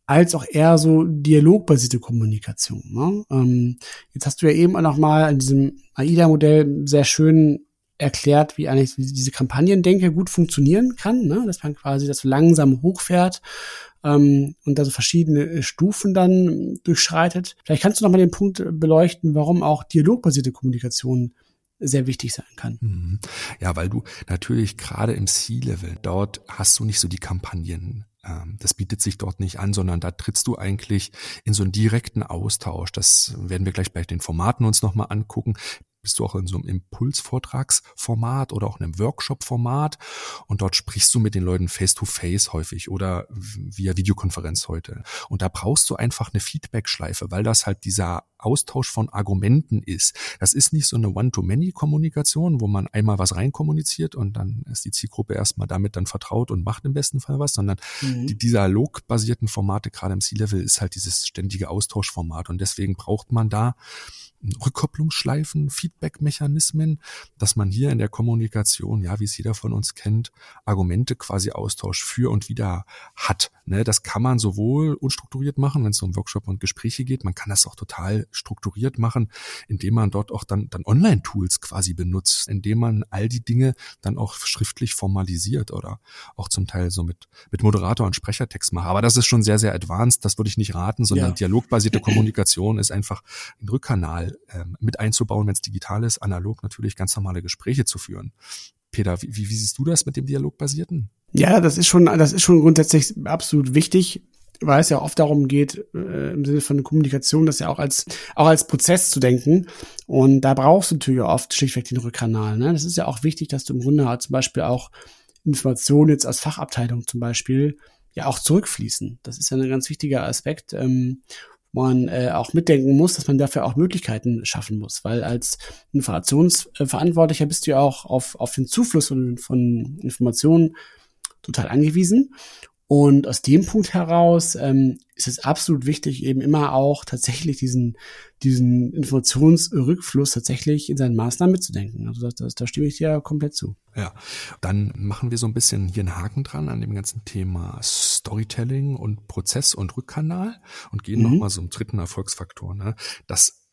[SPEAKER 3] als auch eher so dialogbasierte Kommunikation. Ne? Ähm, jetzt hast du ja eben auch noch mal an diesem AIDA-Modell sehr schön erklärt, wie eigentlich diese Kampagnendenke gut funktionieren kann, ne? dass man quasi das langsam hochfährt ähm, und da so verschiedene Stufen dann durchschreitet. Vielleicht kannst du noch mal den Punkt beleuchten, warum auch dialogbasierte Kommunikation sehr wichtig sein kann. Mhm.
[SPEAKER 2] Ja, weil du natürlich gerade im C-Level, dort hast du nicht so die Kampagnen das bietet sich dort nicht an, sondern da trittst du eigentlich in so einen direkten Austausch. Das werden wir gleich bei den Formaten uns nochmal angucken bist du auch in so einem Impulsvortragsformat oder auch in einem Workshop-Format und dort sprichst du mit den Leuten face-to-face -face häufig oder via Videokonferenz heute. Und da brauchst du einfach eine Feedback-Schleife, weil das halt dieser Austausch von Argumenten ist. Das ist nicht so eine One-to-Many-Kommunikation, wo man einmal was reinkommuniziert und dann ist die Zielgruppe erstmal damit dann vertraut und macht im besten Fall was, sondern mhm. die dialogbasierten Formate, gerade im C-Level, ist halt dieses ständige Austauschformat und deswegen braucht man da Rückkopplungsschleifen, Feedback-Mechanismen, dass man hier in der Kommunikation, ja, wie es jeder von uns kennt, Argumente quasi Austausch für und wieder hat. Ne, das kann man sowohl unstrukturiert machen, wenn es um Workshop und Gespräche geht. Man kann das auch total strukturiert machen, indem man dort auch dann, dann Online-Tools quasi benutzt, indem man all die Dinge dann auch schriftlich formalisiert oder auch zum Teil so mit, mit Moderator und Sprechertext macht. Aber das ist schon sehr, sehr advanced. Das würde ich nicht raten, sondern ja. dialogbasierte Kommunikation ist einfach ein Rückkanal ähm, mit einzubauen, wenn es digital ist, analog natürlich ganz normale Gespräche zu führen. Peter, wie, wie siehst du das mit dem Dialogbasierten?
[SPEAKER 3] Ja, das ist schon, das ist schon grundsätzlich absolut wichtig, weil es ja oft darum geht, äh, im Sinne von Kommunikation, das ja auch als, auch als Prozess zu denken. Und da brauchst du natürlich oft schlichtweg den Rückkanal. Ne? Das ist ja auch wichtig, dass du im Grunde halt zum Beispiel auch Informationen jetzt aus Fachabteilung zum Beispiel ja auch zurückfließen. Das ist ja ein ganz wichtiger Aspekt. Ähm, man äh, auch mitdenken muss, dass man dafür auch Möglichkeiten schaffen muss, weil als Informationsverantwortlicher bist du ja auch auf, auf den Zufluss von, von Informationen total angewiesen. Und aus dem Punkt heraus ähm, ist es absolut wichtig, eben immer auch tatsächlich diesen, diesen Informationsrückfluss tatsächlich in seinen Maßnahmen mitzudenken. Also das, das, da stimme ich dir komplett zu.
[SPEAKER 2] Ja, dann machen wir so ein bisschen hier einen Haken dran an dem ganzen Thema Storytelling und Prozess und Rückkanal und gehen mhm. nochmal zum dritten Erfolgsfaktor. Ne? Das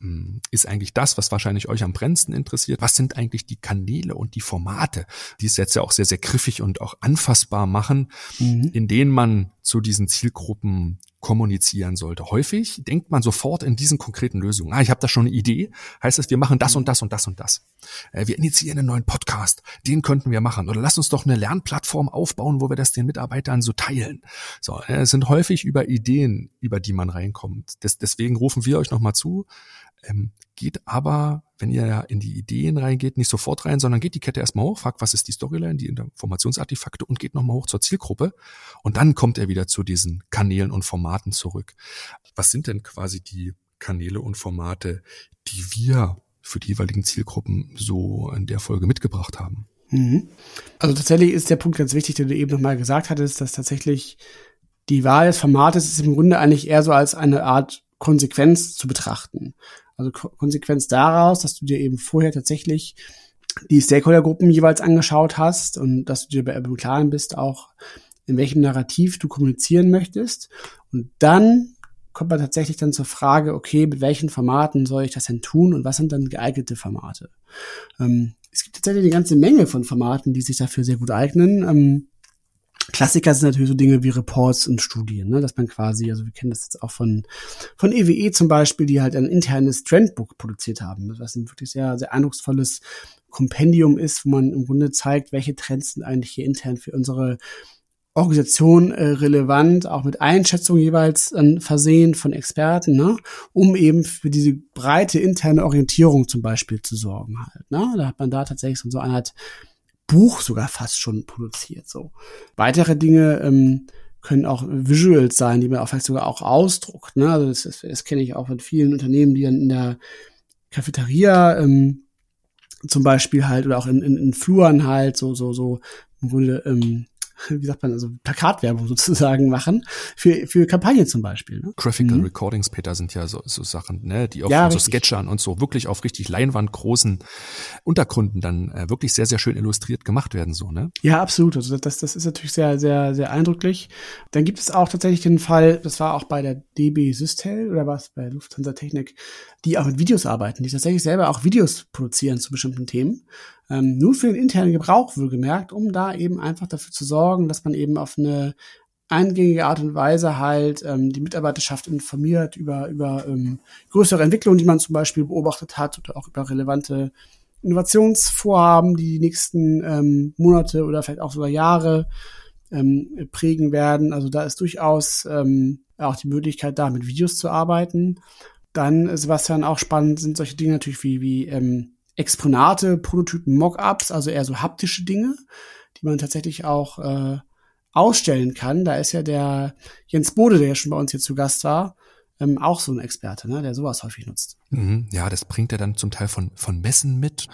[SPEAKER 2] ist eigentlich das, was wahrscheinlich euch am brennendsten interessiert. Was sind eigentlich die Kanäle und die Formate, die es jetzt ja auch sehr, sehr griffig und auch anfassbar machen, mhm. in denen man zu diesen Zielgruppen kommunizieren sollte. Häufig denkt man sofort in diesen konkreten Lösungen. Ah, ich habe da schon eine Idee. Heißt es, wir machen das und das und das und das. Äh, wir initiieren einen neuen Podcast. Den könnten wir machen. Oder lass uns doch eine Lernplattform aufbauen, wo wir das den Mitarbeitern so teilen. So, äh, es sind häufig über Ideen, über die man reinkommt. deswegen rufen wir euch nochmal zu. Ähm, geht aber, wenn ihr ja in die Ideen reingeht, nicht sofort rein, sondern geht die Kette erstmal hoch, fragt, was ist die Storyline, die Informationsartefakte und geht nochmal hoch zur Zielgruppe. Und dann kommt er wieder zu diesen Kanälen und Formaten zurück. Was sind denn quasi die Kanäle und Formate, die wir für die jeweiligen Zielgruppen so in der Folge mitgebracht haben?
[SPEAKER 3] Mhm. Also tatsächlich ist der Punkt ganz wichtig, den du eben nochmal gesagt hattest, dass tatsächlich die Wahl des Formates ist im Grunde eigentlich eher so als eine Art Konsequenz zu betrachten. Also Konsequenz daraus, dass du dir eben vorher tatsächlich die Stakeholdergruppen jeweils angeschaut hast und dass du dir im Klaren bist auch, in welchem Narrativ du kommunizieren möchtest. Und dann kommt man tatsächlich dann zur Frage, okay, mit welchen Formaten soll ich das denn tun und was sind dann geeignete Formate? Ähm, es gibt tatsächlich eine ganze Menge von Formaten, die sich dafür sehr gut eignen. Ähm, Klassiker sind natürlich so Dinge wie Reports und Studien, ne? dass man quasi, also wir kennen das jetzt auch von, von EWE e zum Beispiel, die halt ein internes Trendbook produziert haben, was ein wirklich sehr, sehr eindrucksvolles Kompendium ist, wo man im Grunde zeigt, welche Trends sind eigentlich hier intern für unsere Organisation äh, relevant, auch mit Einschätzungen jeweils äh, versehen von Experten, ne, um eben für diese breite interne Orientierung zum Beispiel zu sorgen halt. Ne? Da hat man da tatsächlich so eine Art Buch sogar fast schon produziert. So weitere Dinge ähm, können auch Visuals sein, die man auch vielleicht sogar auch ausdruckt. Ne? Also das, das, das kenne ich auch von vielen Unternehmen, die dann in der Cafeteria ähm, zum Beispiel halt oder auch in, in, in Fluren halt so so so im Grunde ähm, wie sagt man, also Plakatwerbung sozusagen machen für, für Kampagnen zum Beispiel. Ne?
[SPEAKER 2] Graphical mhm. Recordings, Peter, sind ja so, so Sachen, ne, die auf ja, so Sketchern und so wirklich auf richtig leinwandgroßen Untergründen dann äh, wirklich sehr, sehr schön illustriert gemacht werden, so, ne?
[SPEAKER 3] Ja, absolut. Also das, das ist natürlich sehr, sehr, sehr eindrücklich. Dann gibt es auch tatsächlich den Fall, das war auch bei der DB Systel oder was bei Lufthansa Technik, die auch mit Videos arbeiten, die tatsächlich selber auch Videos produzieren zu bestimmten Themen ähm, nur für den internen Gebrauch wohlgemerkt, um da eben einfach dafür zu sorgen, dass man eben auf eine eingängige Art und Weise halt ähm, die Mitarbeiterschaft informiert über, über ähm, größere Entwicklungen, die man zum Beispiel beobachtet hat oder auch über relevante Innovationsvorhaben, die die nächsten ähm, Monate oder vielleicht auch sogar Jahre ähm, prägen werden. Also da ist durchaus ähm, auch die Möglichkeit, da mit Videos zu arbeiten. Dann, Sebastian, auch spannend sind solche Dinge natürlich wie, wie ähm, Exponate, Prototypen, Mockups, also eher so haptische Dinge, die man tatsächlich auch äh, ausstellen kann. Da ist ja der Jens Bode, der ja schon bei uns hier zu Gast war, ähm, auch so ein Experte, ne, der sowas häufig nutzt.
[SPEAKER 2] Mhm. Ja, das bringt er dann zum Teil von, von Messen mit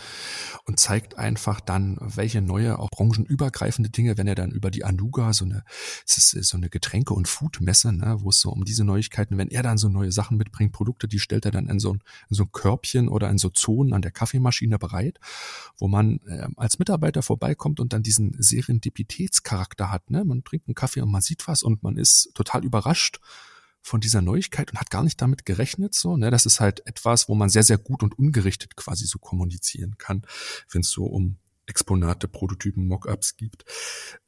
[SPEAKER 2] und zeigt einfach dann, welche neue, auch branchenübergreifende Dinge, wenn er dann über die Anuga, so eine, es ist so eine Getränke- und Foodmesse, ne, wo es so um diese Neuigkeiten, wenn er dann so neue Sachen mitbringt, Produkte, die stellt er dann in so ein, in so ein Körbchen oder in so Zonen an der Kaffeemaschine bereit, wo man äh, als Mitarbeiter vorbeikommt und dann diesen Serendipitätscharakter hat. Ne? Man trinkt einen Kaffee und man sieht was und man ist total überrascht von dieser Neuigkeit und hat gar nicht damit gerechnet. So, ne? Das ist halt etwas, wo man sehr, sehr gut und ungerichtet quasi so kommunizieren kann, wenn es so um Exponate, Prototypen, Mockups gibt.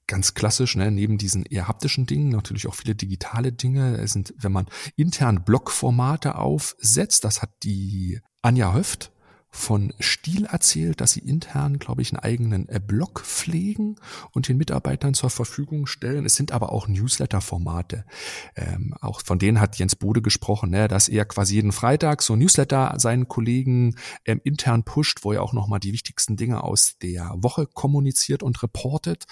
[SPEAKER 2] Ganz klassisch, ne, neben diesen eher haptischen Dingen natürlich auch viele digitale Dinge. Es sind, wenn man intern Blockformate aufsetzt, das hat die Anja Höft von Stil erzählt, dass sie intern, glaube ich, einen eigenen äh, Blog pflegen und den Mitarbeitern zur Verfügung stellen. Es sind aber auch Newsletter-Formate. Ähm, auch von denen hat Jens Bode gesprochen, ne, dass er quasi jeden Freitag so Newsletter seinen Kollegen ähm, intern pusht, wo er auch nochmal die wichtigsten Dinge aus der Woche kommuniziert und reportet.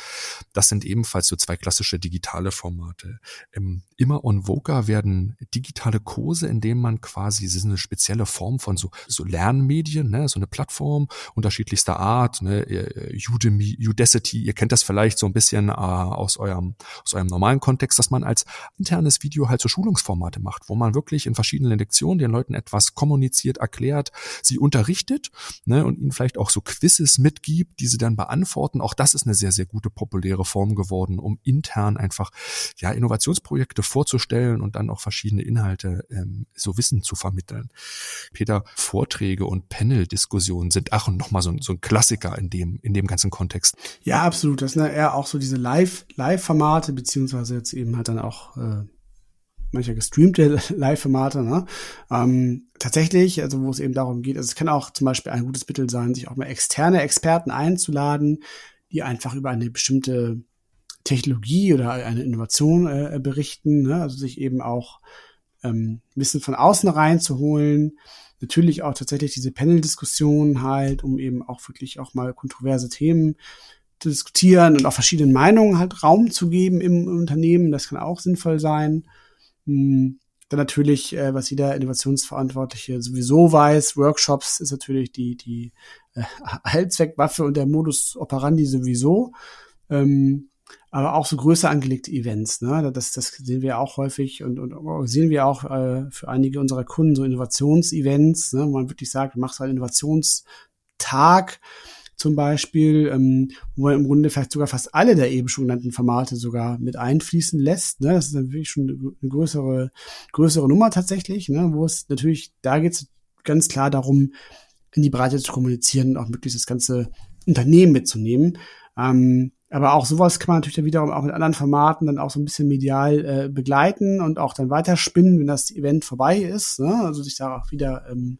[SPEAKER 2] Das sind ebenfalls so zwei klassische digitale Formate. Ähm, immer on Voca werden digitale Kurse, in denen man quasi, das ist eine spezielle Form von so, so Lernmedien, ne, so eine Plattform unterschiedlichster Art, ne, Udemy, Udacity, ihr kennt das vielleicht so ein bisschen äh, aus eurem aus eurem normalen Kontext, dass man als internes Video halt so Schulungsformate macht, wo man wirklich in verschiedenen Lektionen den Leuten etwas kommuniziert, erklärt, sie unterrichtet, ne, und ihnen vielleicht auch so Quizzes mitgibt, die sie dann beantworten. Auch das ist eine sehr sehr gute populäre Form geworden, um intern einfach ja Innovationsprojekte vorzustellen und dann auch verschiedene Inhalte ähm, so Wissen zu vermitteln. Peter Vorträge und Panel Panel-Diskussionen sind auch nochmal so, so ein Klassiker in dem, in dem ganzen Kontext.
[SPEAKER 3] Ja, absolut. Das sind ja eher auch so diese Live, Live-Formate, beziehungsweise jetzt eben halt dann auch äh, mancher gestreamte Live-Formate, ne? Ähm, tatsächlich, also wo es eben darum geht, also es kann auch zum Beispiel ein gutes Mittel sein, sich auch mal externe Experten einzuladen, die einfach über eine bestimmte Technologie oder eine Innovation äh, berichten, ne? also sich eben auch ähm, ein bisschen von außen reinzuholen, natürlich auch tatsächlich diese Panel-Diskussionen halt, um eben auch wirklich auch mal kontroverse Themen zu diskutieren und auch verschiedenen Meinungen halt Raum zu geben im Unternehmen. Das kann auch sinnvoll sein. Hm, dann natürlich, äh, was jeder Innovationsverantwortliche sowieso weiß, Workshops ist natürlich die, die äh, Allzweckwaffe und der Modus operandi sowieso. Ähm, aber auch so größer angelegte Events. Ne? Das, das sehen wir auch häufig und, und sehen wir auch äh, für einige unserer Kunden so Innovationsevents, ne? wo man wirklich sagt, du machst einen Innovationstag zum Beispiel, ähm, wo man im Grunde vielleicht sogar fast alle der eben schon genannten Formate sogar mit einfließen lässt. Ne? Das ist dann wirklich schon eine größere, größere Nummer tatsächlich, ne? wo es natürlich, da geht es ganz klar darum, in die Breite zu kommunizieren und auch möglichst das ganze Unternehmen mitzunehmen. Ähm, aber auch sowas kann man natürlich dann wiederum auch mit anderen Formaten dann auch so ein bisschen medial äh, begleiten und auch dann weiterspinnen, wenn das Event vorbei ist. Ne? Also sich da auch wieder ähm,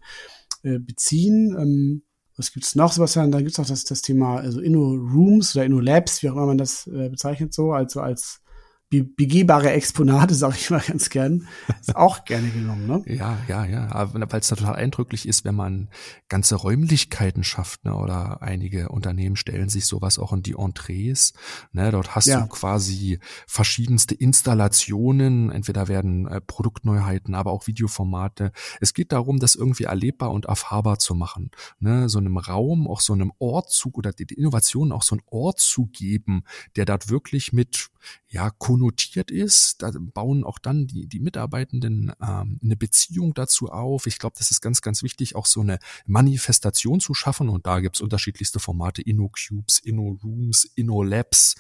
[SPEAKER 3] äh, beziehen. Ähm, was gibt's noch, Sebastian? Dann gibt's auch das, das Thema also Inno Rooms oder Inno Labs, wie auch immer man das äh, bezeichnet so, also als begehbare Exponate, sage ich mal ganz gern, ist auch gerne genommen, ne?
[SPEAKER 2] Ja, ja, ja, weil es total eindrücklich ist, wenn man ganze Räumlichkeiten schafft, ne? oder einige Unternehmen stellen sich sowas auch in die Entrees, ne? Dort hast ja. du quasi verschiedenste Installationen, entweder werden äh, Produktneuheiten, aber auch Videoformate. Es geht darum, das irgendwie erlebbar und erfahrbar zu machen, ne? So einem Raum, auch so einem Ortzug oder die Innovationen auch so einen Ort zu geben, der dort wirklich mit ja, konnotiert ist. Da bauen auch dann die, die Mitarbeitenden ähm, eine Beziehung dazu auf. Ich glaube, das ist ganz, ganz wichtig, auch so eine Manifestation zu schaffen. Und da gibt's unterschiedlichste Formate, InnoCubes, InnoRooms, InnoLabs,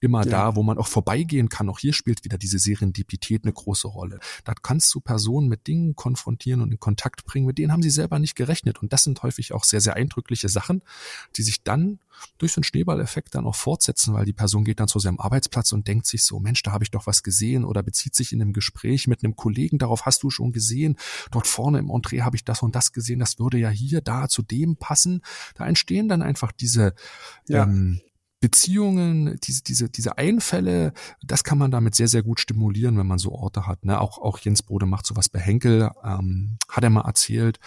[SPEAKER 2] immer ja. da, wo man auch vorbeigehen kann. Auch hier spielt wieder diese Serendipität eine große Rolle. Da kannst du Personen mit Dingen konfrontieren und in Kontakt bringen, mit denen haben sie selber nicht gerechnet. Und das sind häufig auch sehr, sehr eindrückliche Sachen, die sich dann durch so einen Schneeballeffekt dann auch fortsetzen, weil die Person geht dann zu seinem Arbeitsplatz und denkt sich so, Mensch, da habe ich doch was gesehen oder bezieht sich in einem Gespräch mit einem Kollegen, darauf hast du schon gesehen, dort vorne im Entree habe ich das und das gesehen, das würde ja hier, da zu dem passen. Da entstehen dann einfach diese ja. ähm, Beziehungen, diese, diese, diese Einfälle, das kann man damit sehr, sehr gut stimulieren, wenn man so Orte hat. Ne? Auch, auch Jens Bode macht sowas bei Henkel, ähm, hat er mal erzählt.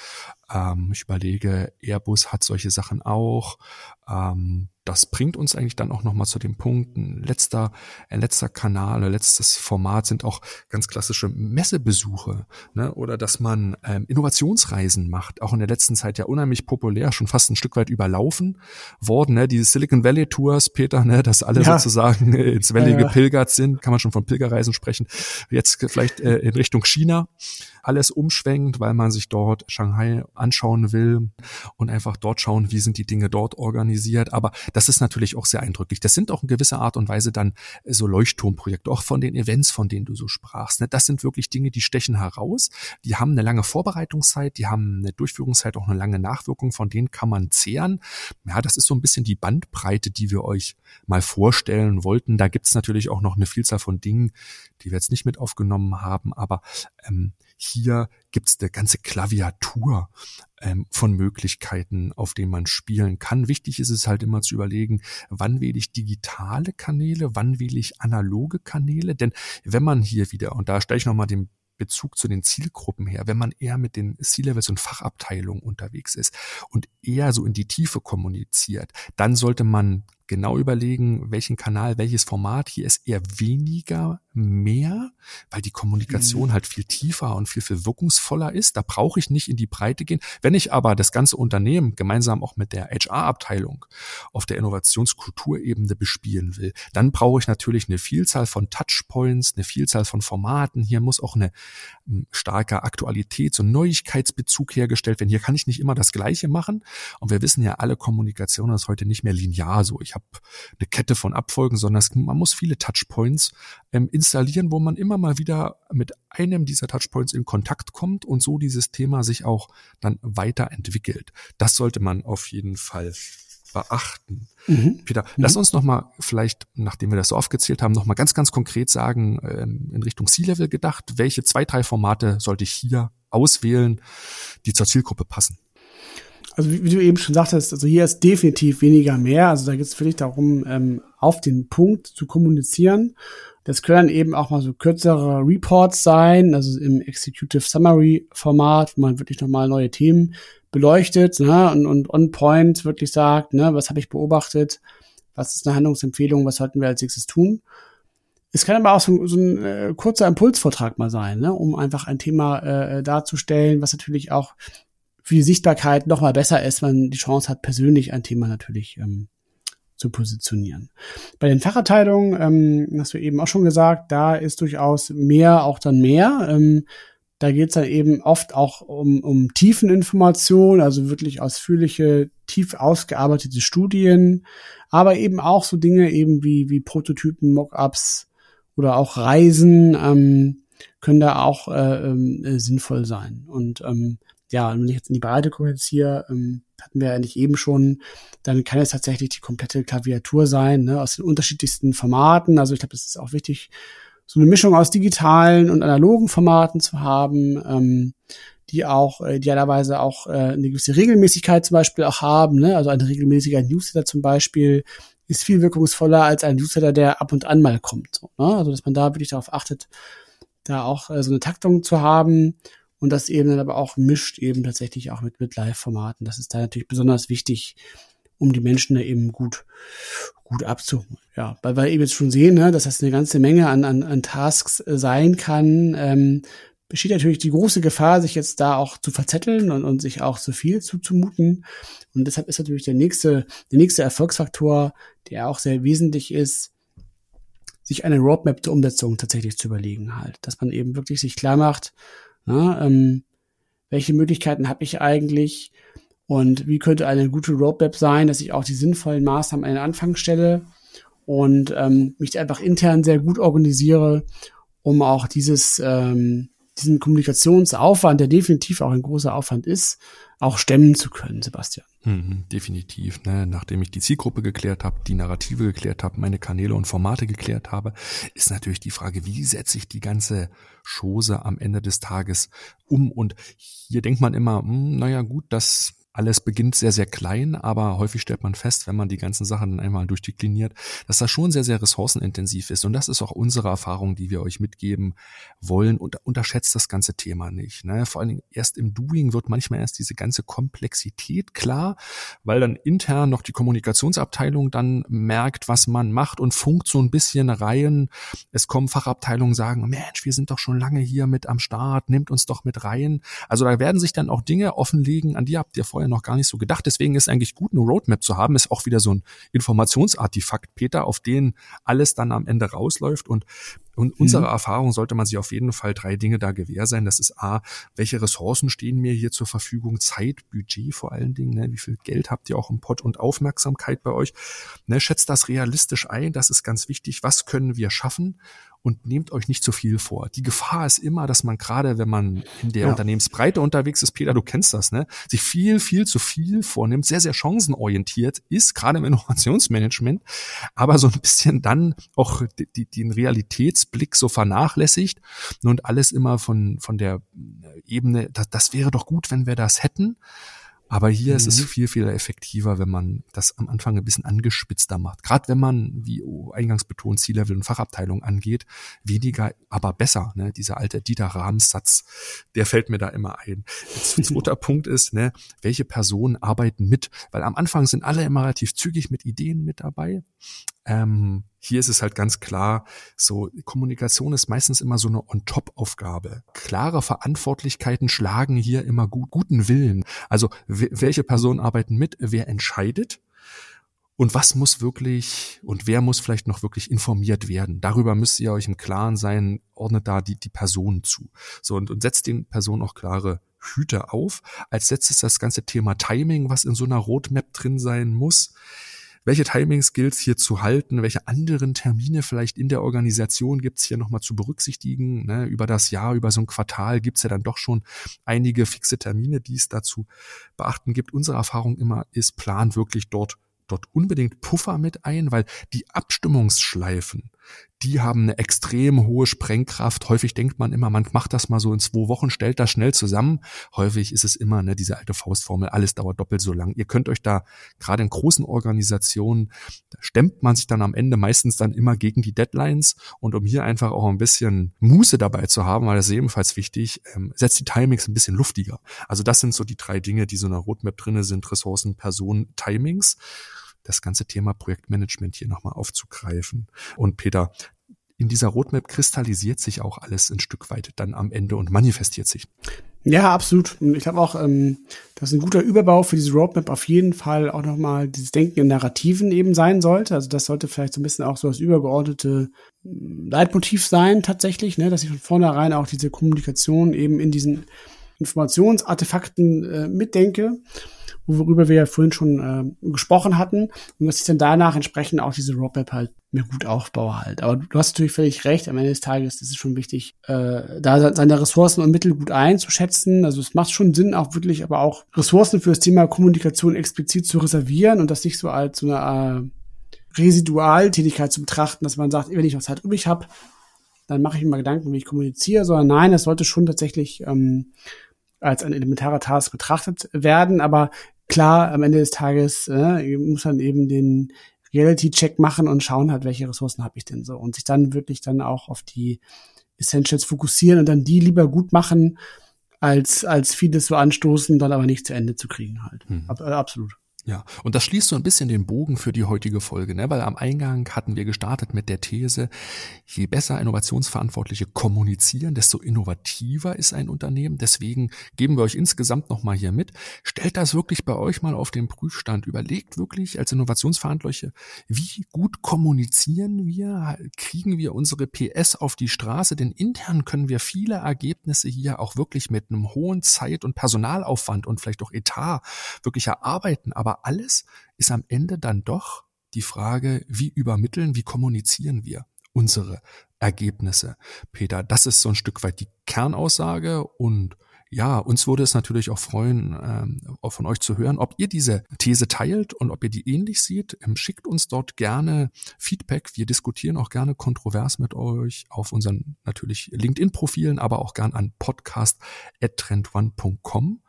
[SPEAKER 2] Ähm, ich überlege, Airbus hat solche Sachen auch. Ähm, das bringt uns eigentlich dann auch nochmal zu dem Punkt, ein letzter, ein letzter Kanal, ein letztes Format sind auch ganz klassische Messebesuche ne? oder dass man ähm, Innovationsreisen macht, auch in der letzten Zeit ja unheimlich populär, schon fast ein Stück weit überlaufen worden, ne? diese Silicon Valley Tours, Peter, ne? dass alle ja. sozusagen ins Valley ja, ja. gepilgert sind, kann man schon von Pilgerreisen sprechen, jetzt vielleicht äh, in Richtung China alles umschwenkt, weil man sich dort Shanghai anschauen will und einfach dort schauen, wie sind die Dinge dort organisiert. Aber das ist natürlich auch sehr eindrücklich. Das sind auch in gewisser Art und Weise dann so Leuchtturmprojekte, auch von den Events, von denen du so sprachst. Ne? Das sind wirklich Dinge, die stechen heraus. Die haben eine lange Vorbereitungszeit, die haben eine Durchführungszeit, auch eine lange Nachwirkung, von denen kann man zehren. Ja, das ist so ein bisschen die Bandbreite, die wir euch mal vorstellen wollten. Da gibt's natürlich auch noch eine Vielzahl von Dingen, die wir jetzt nicht mit aufgenommen haben, aber ähm, hier gibt's eine ganze Klaviatur ähm, von Möglichkeiten, auf denen man spielen kann. Wichtig ist es halt immer zu überlegen, wann wähle ich digitale Kanäle, wann wähle ich analoge Kanäle. Denn wenn man hier wieder, und da stelle ich nochmal den Bezug zu den Zielgruppen her, wenn man eher mit den C-Levels und Fachabteilungen unterwegs ist und eher so in die Tiefe kommuniziert, dann sollte man genau überlegen, welchen Kanal, welches Format. Hier ist eher weniger mehr, weil die Kommunikation mhm. halt viel tiefer und viel, viel wirkungsvoller ist. Da brauche ich nicht in die Breite gehen. Wenn ich aber das ganze Unternehmen gemeinsam auch mit der HR-Abteilung auf der Innovationskulturebene bespielen will, dann brauche ich natürlich eine Vielzahl von Touchpoints, eine Vielzahl von Formaten. Hier muss auch eine hm, starker Aktualitäts- und Neuigkeitsbezug hergestellt werden. Hier kann ich nicht immer das Gleiche machen. Und wir wissen ja, alle Kommunikation ist heute nicht mehr linear so. Ich habe eine Kette von Abfolgen, sondern es, man muss viele Touchpoints ähm, installieren, wo man immer mal wieder mit einem dieser Touchpoints in Kontakt kommt und so dieses Thema sich auch dann weiterentwickelt. Das sollte man auf jeden Fall beachten. Mhm. Peter, mhm. lass uns noch mal vielleicht, nachdem wir das so aufgezählt haben, noch mal ganz, ganz konkret sagen, ähm, in Richtung C-Level gedacht, welche zwei, drei Formate sollte ich hier auswählen, die zur Zielgruppe passen?
[SPEAKER 3] Also wie, wie, du eben schon sagtest, also hier ist definitiv weniger mehr. Also da geht es wirklich darum, ähm, auf den Punkt zu kommunizieren. Das können eben auch mal so kürzere Reports sein, also im Executive Summary Format, wo man wirklich nochmal neue Themen beleuchtet ne, und, und on point wirklich sagt, ne, was habe ich beobachtet, was ist eine Handlungsempfehlung, was sollten wir als nächstes tun. Es kann aber auch so, so ein äh, kurzer Impulsvortrag mal sein, ne, um einfach ein Thema äh, darzustellen, was natürlich auch für die Sichtbarkeit noch mal besser ist, wenn man die Chance hat, persönlich ein Thema natürlich ähm, zu positionieren. Bei den Fachabteilungen, ähm, hast du eben auch schon gesagt, da ist durchaus mehr auch dann mehr. Ähm, da geht es dann eben oft auch um, um Tiefeninformation, also wirklich ausführliche, tief ausgearbeitete Studien, aber eben auch so Dinge eben wie, wie Prototypen, Mockups oder auch Reisen ähm, können da auch äh, äh, sinnvoll sein. Und ähm, ja, wenn ich jetzt in die Breite hier, ähm, hatten wir ja nicht eben schon, dann kann es tatsächlich die komplette Klaviatur sein, ne, aus den unterschiedlichsten Formaten. Also ich glaube, es ist auch wichtig, so eine Mischung aus digitalen und analogen Formaten zu haben, ähm, die auch äh, idealerweise auch äh, eine gewisse Regelmäßigkeit zum Beispiel auch haben, ne? also ein regelmäßiger Newsletter zum Beispiel, ist viel wirkungsvoller als ein Newsletter, der ab und an mal kommt. So, ne? Also dass man da wirklich darauf achtet, da auch äh, so eine Taktung zu haben und das eben dann aber auch mischt eben tatsächlich auch mit, mit Live-Formaten. Das ist da natürlich besonders wichtig, um die Menschen da eben gut, gut abzuholen. Ja, weil wir eben jetzt schon sehen, ne, dass das eine ganze Menge an, an, an Tasks äh, sein kann, ähm, besteht natürlich die große Gefahr, sich jetzt da auch zu verzetteln und, und sich auch zu viel zuzumuten. Und deshalb ist natürlich der nächste, der nächste Erfolgsfaktor, der auch sehr wesentlich ist, sich eine Roadmap zur Umsetzung tatsächlich zu überlegen halt. Dass man eben wirklich sich klar macht, na, ähm, welche Möglichkeiten habe ich eigentlich? Und wie könnte eine gute Roadmap sein, dass ich auch die sinnvollen Maßnahmen an den Anfang stelle und ähm, mich einfach intern sehr gut organisiere, um auch dieses ähm, diesen Kommunikationsaufwand, der definitiv auch ein großer Aufwand ist, auch stemmen zu können, Sebastian.
[SPEAKER 2] Mhm, definitiv. Ne? Nachdem ich die Zielgruppe geklärt habe, die Narrative geklärt habe, meine Kanäle und Formate geklärt habe, ist natürlich die Frage, wie setze ich die ganze Chose am Ende des Tages um? Und hier denkt man immer, hm, naja gut, das alles beginnt sehr, sehr klein, aber häufig stellt man fest, wenn man die ganzen Sachen dann einmal durchdekliniert, dass das schon sehr, sehr ressourcenintensiv ist. Und das ist auch unsere Erfahrung, die wir euch mitgeben wollen. Und unterschätzt das ganze Thema nicht. Ne? Vor allen Dingen erst im Doing wird manchmal erst diese ganze Komplexität klar, weil dann intern noch die Kommunikationsabteilung dann merkt, was man macht und funkt so ein bisschen rein. Es kommen Fachabteilungen sagen, Mensch, wir sind doch schon lange hier mit am Start, nimmt uns doch mit rein. Also da werden sich dann auch Dinge offenlegen, an die habt ihr vorher vorher noch gar nicht so gedacht. Deswegen ist eigentlich gut, eine Roadmap zu haben, ist auch wieder so ein Informationsartefakt, Peter, auf den alles dann am Ende rausläuft und und mhm. unserer Erfahrung sollte man sich auf jeden Fall drei Dinge da gewähr sein. Das ist A, welche Ressourcen stehen mir hier zur Verfügung? Zeit, Budget vor allen Dingen. Ne? Wie viel Geld habt ihr auch im Pott und Aufmerksamkeit bei euch? Ne? Schätzt das realistisch ein. Das ist ganz wichtig. Was können wir schaffen? Und nehmt euch nicht zu viel vor. Die Gefahr ist immer, dass man gerade, wenn man in der ja. Unternehmensbreite unterwegs ist, Peter, du kennst das, ne, sich viel, viel zu viel vornimmt, sehr, sehr chancenorientiert ist, gerade im Innovationsmanagement, aber so ein bisschen dann auch die, die, den Realitätsblick so vernachlässigt und alles immer von, von der Ebene, das, das wäre doch gut, wenn wir das hätten. Aber hier mhm. ist es mhm. viel, viel effektiver, wenn man das am Anfang ein bisschen angespitzter macht. Gerade wenn man, wie eingangs betont, C-Level und Fachabteilung angeht, weniger, aber besser. Ne? Dieser alte Dieter Rahms-Satz, der fällt mir da immer ein. Jetzt, zweiter Punkt ist, ne, welche Personen arbeiten mit? Weil am Anfang sind alle immer relativ zügig mit Ideen mit dabei. Ähm, hier ist es halt ganz klar, so Kommunikation ist meistens immer so eine On-Top-Aufgabe. Klare Verantwortlichkeiten schlagen hier immer gut, guten Willen. Also welche Personen arbeiten mit, wer entscheidet und was muss wirklich und wer muss vielleicht noch wirklich informiert werden. Darüber müsst ihr euch im Klaren sein, ordnet da die, die Personen zu. So und, und setzt den Personen auch klare Hüte auf, als setzt es das ganze Thema Timing, was in so einer Roadmap drin sein muss welche Timing-Skills hier zu halten, welche anderen Termine vielleicht in der Organisation gibt's hier nochmal zu berücksichtigen. Ne? Über das Jahr, über so ein Quartal gibt's ja dann doch schon einige fixe Termine, die es dazu beachten gibt. Unsere Erfahrung immer ist, plan wirklich dort dort unbedingt Puffer mit ein, weil die Abstimmungsschleifen, die haben eine extrem hohe Sprengkraft. Häufig denkt man immer, man macht das mal so in zwei Wochen, stellt das schnell zusammen. Häufig ist es immer ne, diese alte Faustformel, alles dauert doppelt so lang. Ihr könnt euch da gerade in großen Organisationen, stemmt man sich dann am Ende meistens dann immer gegen die Deadlines. Und um hier einfach auch ein bisschen Muße dabei zu haben, weil das ist ebenfalls wichtig, ähm, setzt die Timings ein bisschen luftiger. Also das sind so die drei Dinge, die so in einer Roadmap drinne sind, Ressourcen, Personen, Timings das ganze Thema Projektmanagement hier nochmal aufzugreifen. Und Peter, in dieser Roadmap kristallisiert sich auch alles ein Stück weit dann am Ende und manifestiert sich.
[SPEAKER 3] Ja, absolut. Und ich glaube auch, ähm, dass ein guter Überbau für diese Roadmap auf jeden Fall auch nochmal dieses Denken in Narrativen eben sein sollte. Also das sollte vielleicht so ein bisschen auch so das übergeordnete mm, Leitmotiv sein tatsächlich, ne? dass ich von vornherein auch diese Kommunikation eben in diesen Informationsartefakten äh, mitdenke worüber wir ja vorhin schon äh, gesprochen hatten und dass ich dann danach entsprechend auch diese Roadmap halt mir gut aufbaue halt. Aber du hast natürlich völlig recht, am Ende des Tages ist es schon wichtig, äh, da seine Ressourcen und Mittel gut einzuschätzen. Also es macht schon Sinn, auch wirklich aber auch Ressourcen für das Thema Kommunikation explizit zu reservieren und das nicht so als so eine äh, Residualtätigkeit zu betrachten, dass man sagt, wenn ich noch Zeit übrig habe, dann mache ich mir mal Gedanken, wie ich kommuniziere, sondern nein, es sollte schon tatsächlich ähm, als ein elementarer Task betrachtet werden. Aber klar, am Ende des Tages äh, muss man eben den Reality-Check machen und schauen halt, welche Ressourcen habe ich denn so und sich dann wirklich dann auch auf die Essentials fokussieren und dann die lieber gut machen, als, als vieles so anstoßen, dann aber nicht zu Ende zu kriegen halt. Mhm. Ab, äh, absolut.
[SPEAKER 2] Ja, und das schließt so ein bisschen den Bogen für die heutige Folge, ne? weil am Eingang hatten wir gestartet mit der These, je besser Innovationsverantwortliche kommunizieren, desto innovativer ist ein Unternehmen. Deswegen geben wir euch insgesamt nochmal hier mit. Stellt das wirklich bei euch mal auf den Prüfstand. Überlegt wirklich als Innovationsverantwortliche, wie gut kommunizieren wir, kriegen wir unsere PS auf die Straße, denn intern können wir viele Ergebnisse hier auch wirklich mit einem hohen Zeit- und Personalaufwand und vielleicht auch Etat wirklich erarbeiten. Aber aber alles ist am Ende dann doch die Frage, wie übermitteln, wie kommunizieren wir unsere Ergebnisse. Peter, das ist so ein Stück weit die Kernaussage und ja, uns würde es natürlich auch freuen, ähm, von euch zu hören, ob ihr diese These teilt und ob ihr die ähnlich seht. Ähm, schickt uns dort gerne Feedback. Wir diskutieren auch gerne kontrovers mit euch auf unseren natürlich LinkedIn-Profilen, aber auch gern an podcast.trendone.com.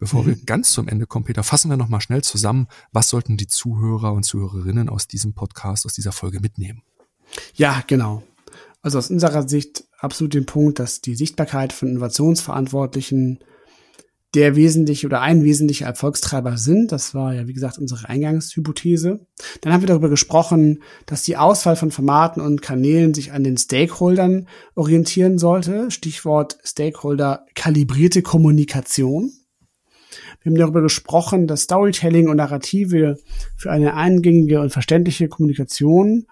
[SPEAKER 2] Bevor mhm. wir ganz zum Ende kommen, Peter, fassen wir nochmal schnell zusammen, was sollten die Zuhörer und Zuhörerinnen aus diesem Podcast, aus dieser Folge mitnehmen?
[SPEAKER 3] Ja, genau. Also aus unserer Sicht absolut den Punkt, dass die Sichtbarkeit von Innovationsverantwortlichen der wesentliche oder ein wesentlicher Erfolgstreiber sind. Das war ja, wie gesagt, unsere Eingangshypothese. Dann haben wir darüber gesprochen, dass die Auswahl von Formaten und Kanälen sich an den Stakeholdern orientieren sollte. Stichwort Stakeholder kalibrierte Kommunikation. Wir haben darüber gesprochen, dass Storytelling und Narrative für eine eingängige und verständliche Kommunikation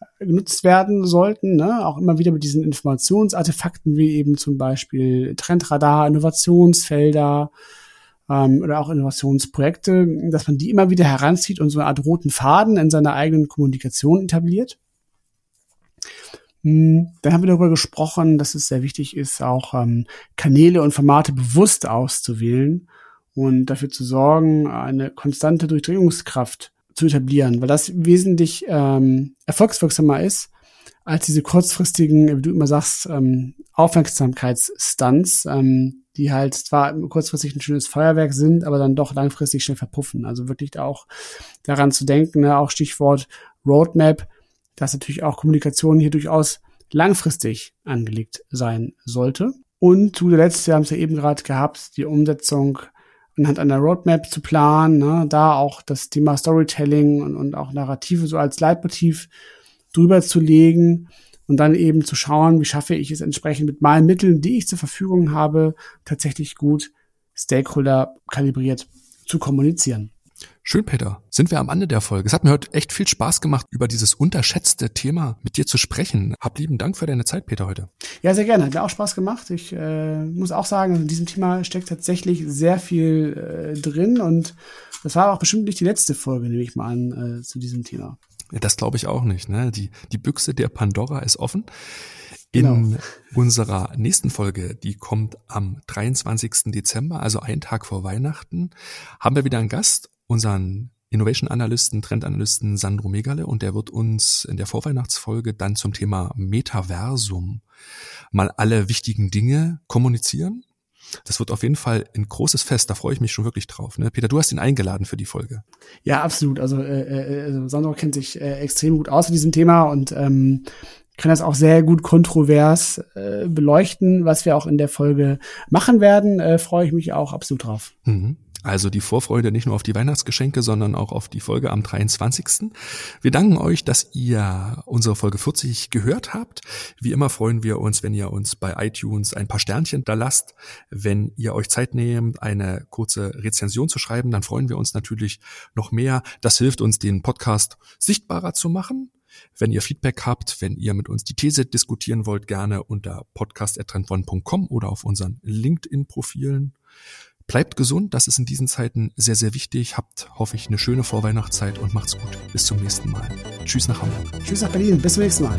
[SPEAKER 3] äh, genutzt werden sollten, ne? auch immer wieder mit diesen Informationsartefakten wie eben zum Beispiel Trendradar, Innovationsfelder ähm, oder auch Innovationsprojekte, dass man die immer wieder heranzieht und so eine Art roten Faden in seiner eigenen Kommunikation etabliert. Hm, dann haben wir darüber gesprochen, dass es sehr wichtig ist, auch ähm, Kanäle und Formate bewusst auszuwählen und dafür zu sorgen, eine konstante Durchdringungskraft zu etablieren, weil das wesentlich ähm, erfolgswirksamer ist als diese kurzfristigen, wie du immer sagst, ähm, Aufmerksamkeitsstunts, ähm, die halt zwar kurzfristig ein schönes Feuerwerk sind, aber dann doch langfristig schnell verpuffen. Also wirklich auch daran zu denken, ne, auch Stichwort Roadmap, dass natürlich auch Kommunikation hier durchaus langfristig angelegt sein sollte. Und zu der letzten, wir haben es ja eben gerade gehabt, die Umsetzung anhand einer Roadmap zu planen, ne, da auch das Thema Storytelling und, und auch Narrative so als Leitmotiv drüber zu legen und dann eben zu schauen, wie schaffe ich es entsprechend mit meinen Mitteln, die ich zur Verfügung habe, tatsächlich gut Stakeholder kalibriert zu kommunizieren.
[SPEAKER 2] Schön, Peter. Sind wir am Ende der Folge. Es hat mir heute echt viel Spaß gemacht, über dieses unterschätzte Thema mit dir zu sprechen. Hab lieben Dank für deine Zeit, Peter, heute.
[SPEAKER 3] Ja, sehr gerne. Hat mir auch Spaß gemacht. Ich äh, muss auch sagen, in diesem Thema steckt tatsächlich sehr viel äh, drin und das war auch bestimmt nicht die letzte Folge, nehme ich mal an, äh, zu diesem Thema.
[SPEAKER 2] Ja, das glaube ich auch nicht. Ne? Die, die Büchse der Pandora ist offen. In genau. unserer nächsten Folge, die kommt am 23. Dezember, also einen Tag vor Weihnachten, haben wir wieder einen Gast unseren Innovation Analysten, Trendanalysten Sandro Megale und der wird uns in der Vorweihnachtsfolge dann zum Thema Metaversum mal alle wichtigen Dinge kommunizieren. Das wird auf jeden Fall ein großes Fest, da freue ich mich schon wirklich drauf. Ne? Peter, du hast ihn eingeladen für die Folge.
[SPEAKER 3] Ja, absolut. Also, äh, äh, also Sandro kennt sich äh, extrem gut aus mit diesem Thema und ähm, kann das auch sehr gut kontrovers äh, beleuchten, was wir auch in der Folge machen werden. Äh, freue ich mich auch absolut drauf.
[SPEAKER 2] Mhm. Also die Vorfreude nicht nur auf die Weihnachtsgeschenke, sondern auch auf die Folge am 23. Wir danken euch, dass ihr unsere Folge 40 gehört habt. Wie immer freuen wir uns, wenn ihr uns bei iTunes ein paar Sternchen da lasst. Wenn ihr euch Zeit nehmt, eine kurze Rezension zu schreiben, dann freuen wir uns natürlich noch mehr. Das hilft uns, den Podcast sichtbarer zu machen. Wenn ihr Feedback habt, wenn ihr mit uns die These diskutieren wollt, gerne unter podcast.trendone.com oder auf unseren LinkedIn-Profilen. Bleibt gesund, das ist in diesen Zeiten sehr, sehr wichtig. Habt, hoffe ich, eine schöne Vorweihnachtszeit und macht's gut. Bis zum nächsten Mal. Tschüss nach Hamburg.
[SPEAKER 3] Tschüss nach Berlin. Bis zum nächsten Mal.